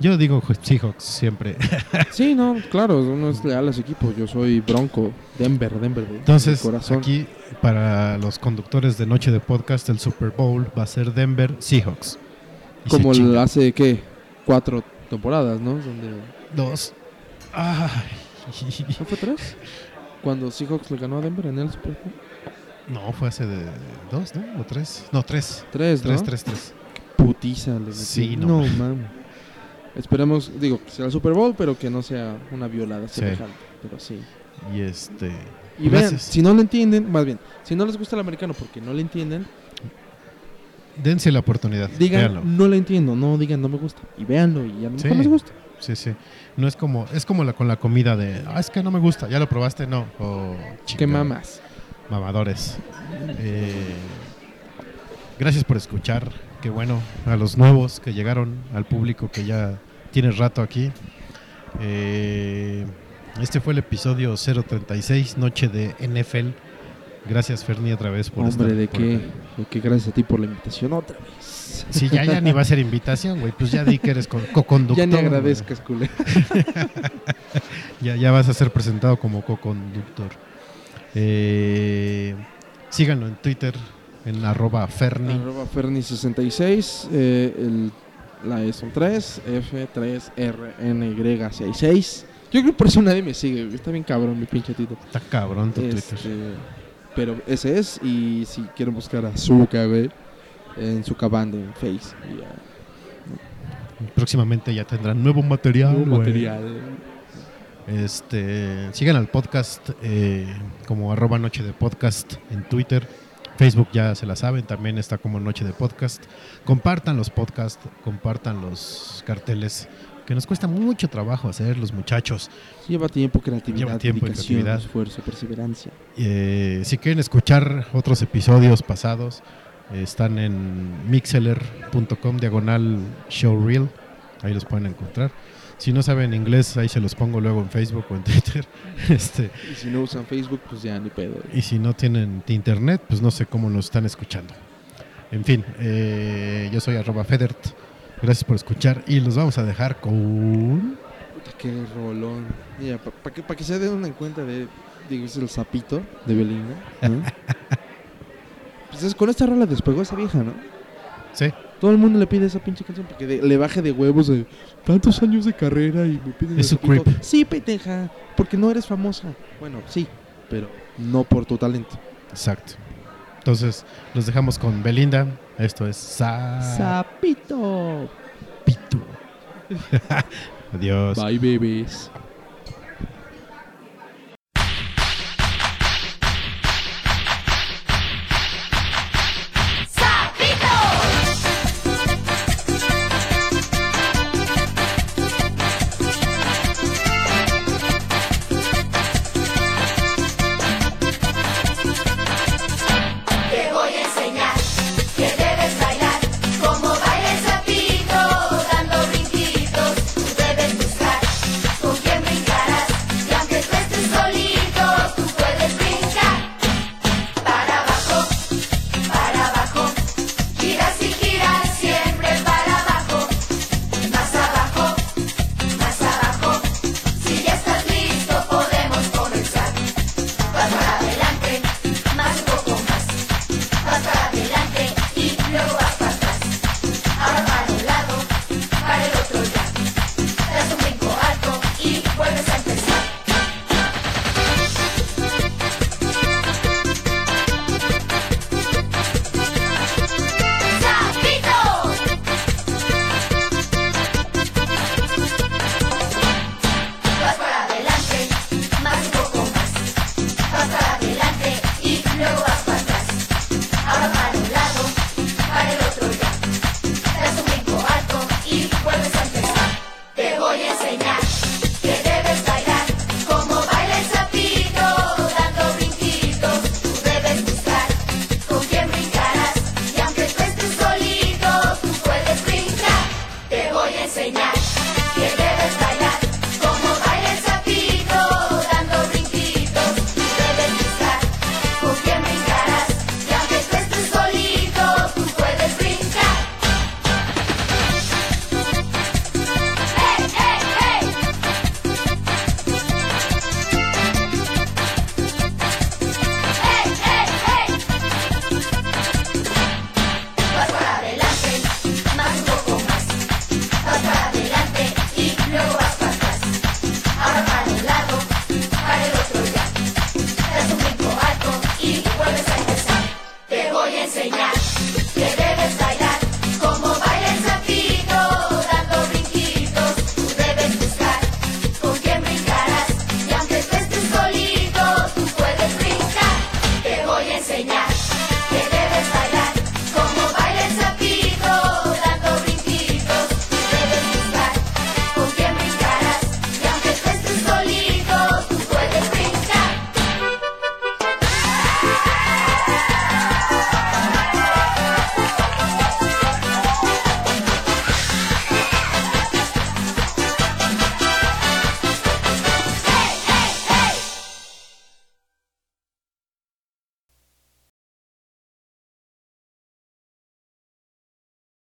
[SPEAKER 1] Yo digo Seahawks siempre.
[SPEAKER 2] Sí, no, claro, uno es leal a su equipo. Yo soy Bronco, Denver, Denver. de-
[SPEAKER 1] Entonces,
[SPEAKER 2] corazón.
[SPEAKER 1] aquí para los conductores de Noche de Podcast, el Super Bowl va a ser Denver Seahawks. Y se
[SPEAKER 2] Como el- hace, ¿qué? Cuatro temporadas, ¿no? Donde...
[SPEAKER 1] Dos. Ay.
[SPEAKER 2] ¿No fue tres? Cuando Seahawks le ganó a Denver en el Super Bowl.
[SPEAKER 1] No, fue hace de dos, ¿no? ¿O tres? No, tres.
[SPEAKER 2] Tres, ¿no?
[SPEAKER 1] Tres, tres, tres.
[SPEAKER 2] Putiza le.
[SPEAKER 1] Sí, no
[SPEAKER 2] no. Esperemos, digo, que sea el Super Bowl, pero que no sea una violada
[SPEAKER 1] Sí.
[SPEAKER 2] semejante. Pero sí.
[SPEAKER 1] Y este.
[SPEAKER 2] Y vean,
[SPEAKER 1] Gracias.
[SPEAKER 2] si no lo entienden, más bien, si no les gusta el americano porque no le entienden,
[SPEAKER 1] Dense la oportunidad.
[SPEAKER 2] digan,
[SPEAKER 1] véanlo.
[SPEAKER 2] no le entiendo, no digan, no me gusta. Y véanlo y a lo mejor
[SPEAKER 1] Sí.
[SPEAKER 2] les gusta.
[SPEAKER 1] Sí, sí. No es como, es como la, con la comida de, ah, es que no me gusta, ya lo probaste, no. O
[SPEAKER 2] ¿Qué
[SPEAKER 1] chingado.
[SPEAKER 2] mamas?
[SPEAKER 1] Mamadores. Eh, gracias por escuchar. Qué bueno. A los nuevos que llegaron, al público que ya tiene rato aquí. Eh, este fue el episodio 036, Noche de NFL. Gracias, Ferni, otra vez por
[SPEAKER 2] Hombre,
[SPEAKER 1] estar
[SPEAKER 2] de
[SPEAKER 1] por
[SPEAKER 2] qué,
[SPEAKER 1] acá.
[SPEAKER 2] de qué gracias a ti por la invitación otra vez.
[SPEAKER 1] Sí, ya, ya ni va a ser invitación, güey. Pues ya di que eres co- co-conductor.
[SPEAKER 2] ya ni agradezcas, culé.
[SPEAKER 1] Ya, ya vas a ser presentado como co-conductor. Eh, síganlo en Twitter, en arroba Ferni.
[SPEAKER 2] Arroba Ferni66, eh, el, la E son 3, F3RNY66. Yo creo que por eso nadie me sigue, está bien cabrón mi pinche tito.
[SPEAKER 1] Está cabrón tu
[SPEAKER 2] Este,
[SPEAKER 1] Twitter.
[SPEAKER 2] pero ese es, y si quieren buscar a Zuka, güey, en su banda en Face. y ya,
[SPEAKER 1] Próximamente ya tendrán nuevo material.
[SPEAKER 2] nuevo material.
[SPEAKER 1] Este, sigan al podcast eh, como arroba noche de podcast en Twitter. Facebook ya se la saben, también está como Noche de Podcast. Compartan los podcasts, compartan los carteles, que nos cuesta mucho trabajo hacer los muchachos.
[SPEAKER 2] Lleva tiempo, creatividad,
[SPEAKER 1] Lleva tiempo
[SPEAKER 2] dedicación,
[SPEAKER 1] creatividad.
[SPEAKER 2] esfuerzo, perseverancia.
[SPEAKER 1] Eh, si quieren escuchar otros episodios pasados, eh, están en mixeler.com diagonal showreel. Ahí los pueden encontrar. Si no saben inglés, ahí se los pongo luego en Facebook o en Twitter. Este,
[SPEAKER 2] Y si no usan Facebook, pues ya ni pedo.
[SPEAKER 1] y si no tienen internet, pues no sé cómo nos están escuchando. En fin, eh, yo soy arroba Federt. Gracias por escuchar y los vamos a dejar con...
[SPEAKER 2] Puta, qué rolón. Mira, para que, pa' que se den una cuenta de, digo, es el sapito de Belinda. ¿no? pues es- con esta rola despegó esa vieja, ¿no?
[SPEAKER 1] Sí,
[SPEAKER 2] Todo el mundo le pide esa pinche canción porque de- le baje de huevos de tantos años de carrera y me piden
[SPEAKER 1] Es
[SPEAKER 2] sapito.
[SPEAKER 1] creep.
[SPEAKER 2] Sí, pendeja, porque no eres famosa. Bueno, sí, pero no por tu talento.
[SPEAKER 1] exacto. Entonces, los dejamos con Belinda. Esto es Sa...
[SPEAKER 2] Sapito.
[SPEAKER 1] Pitu. Adiós.
[SPEAKER 2] Bye, bebés.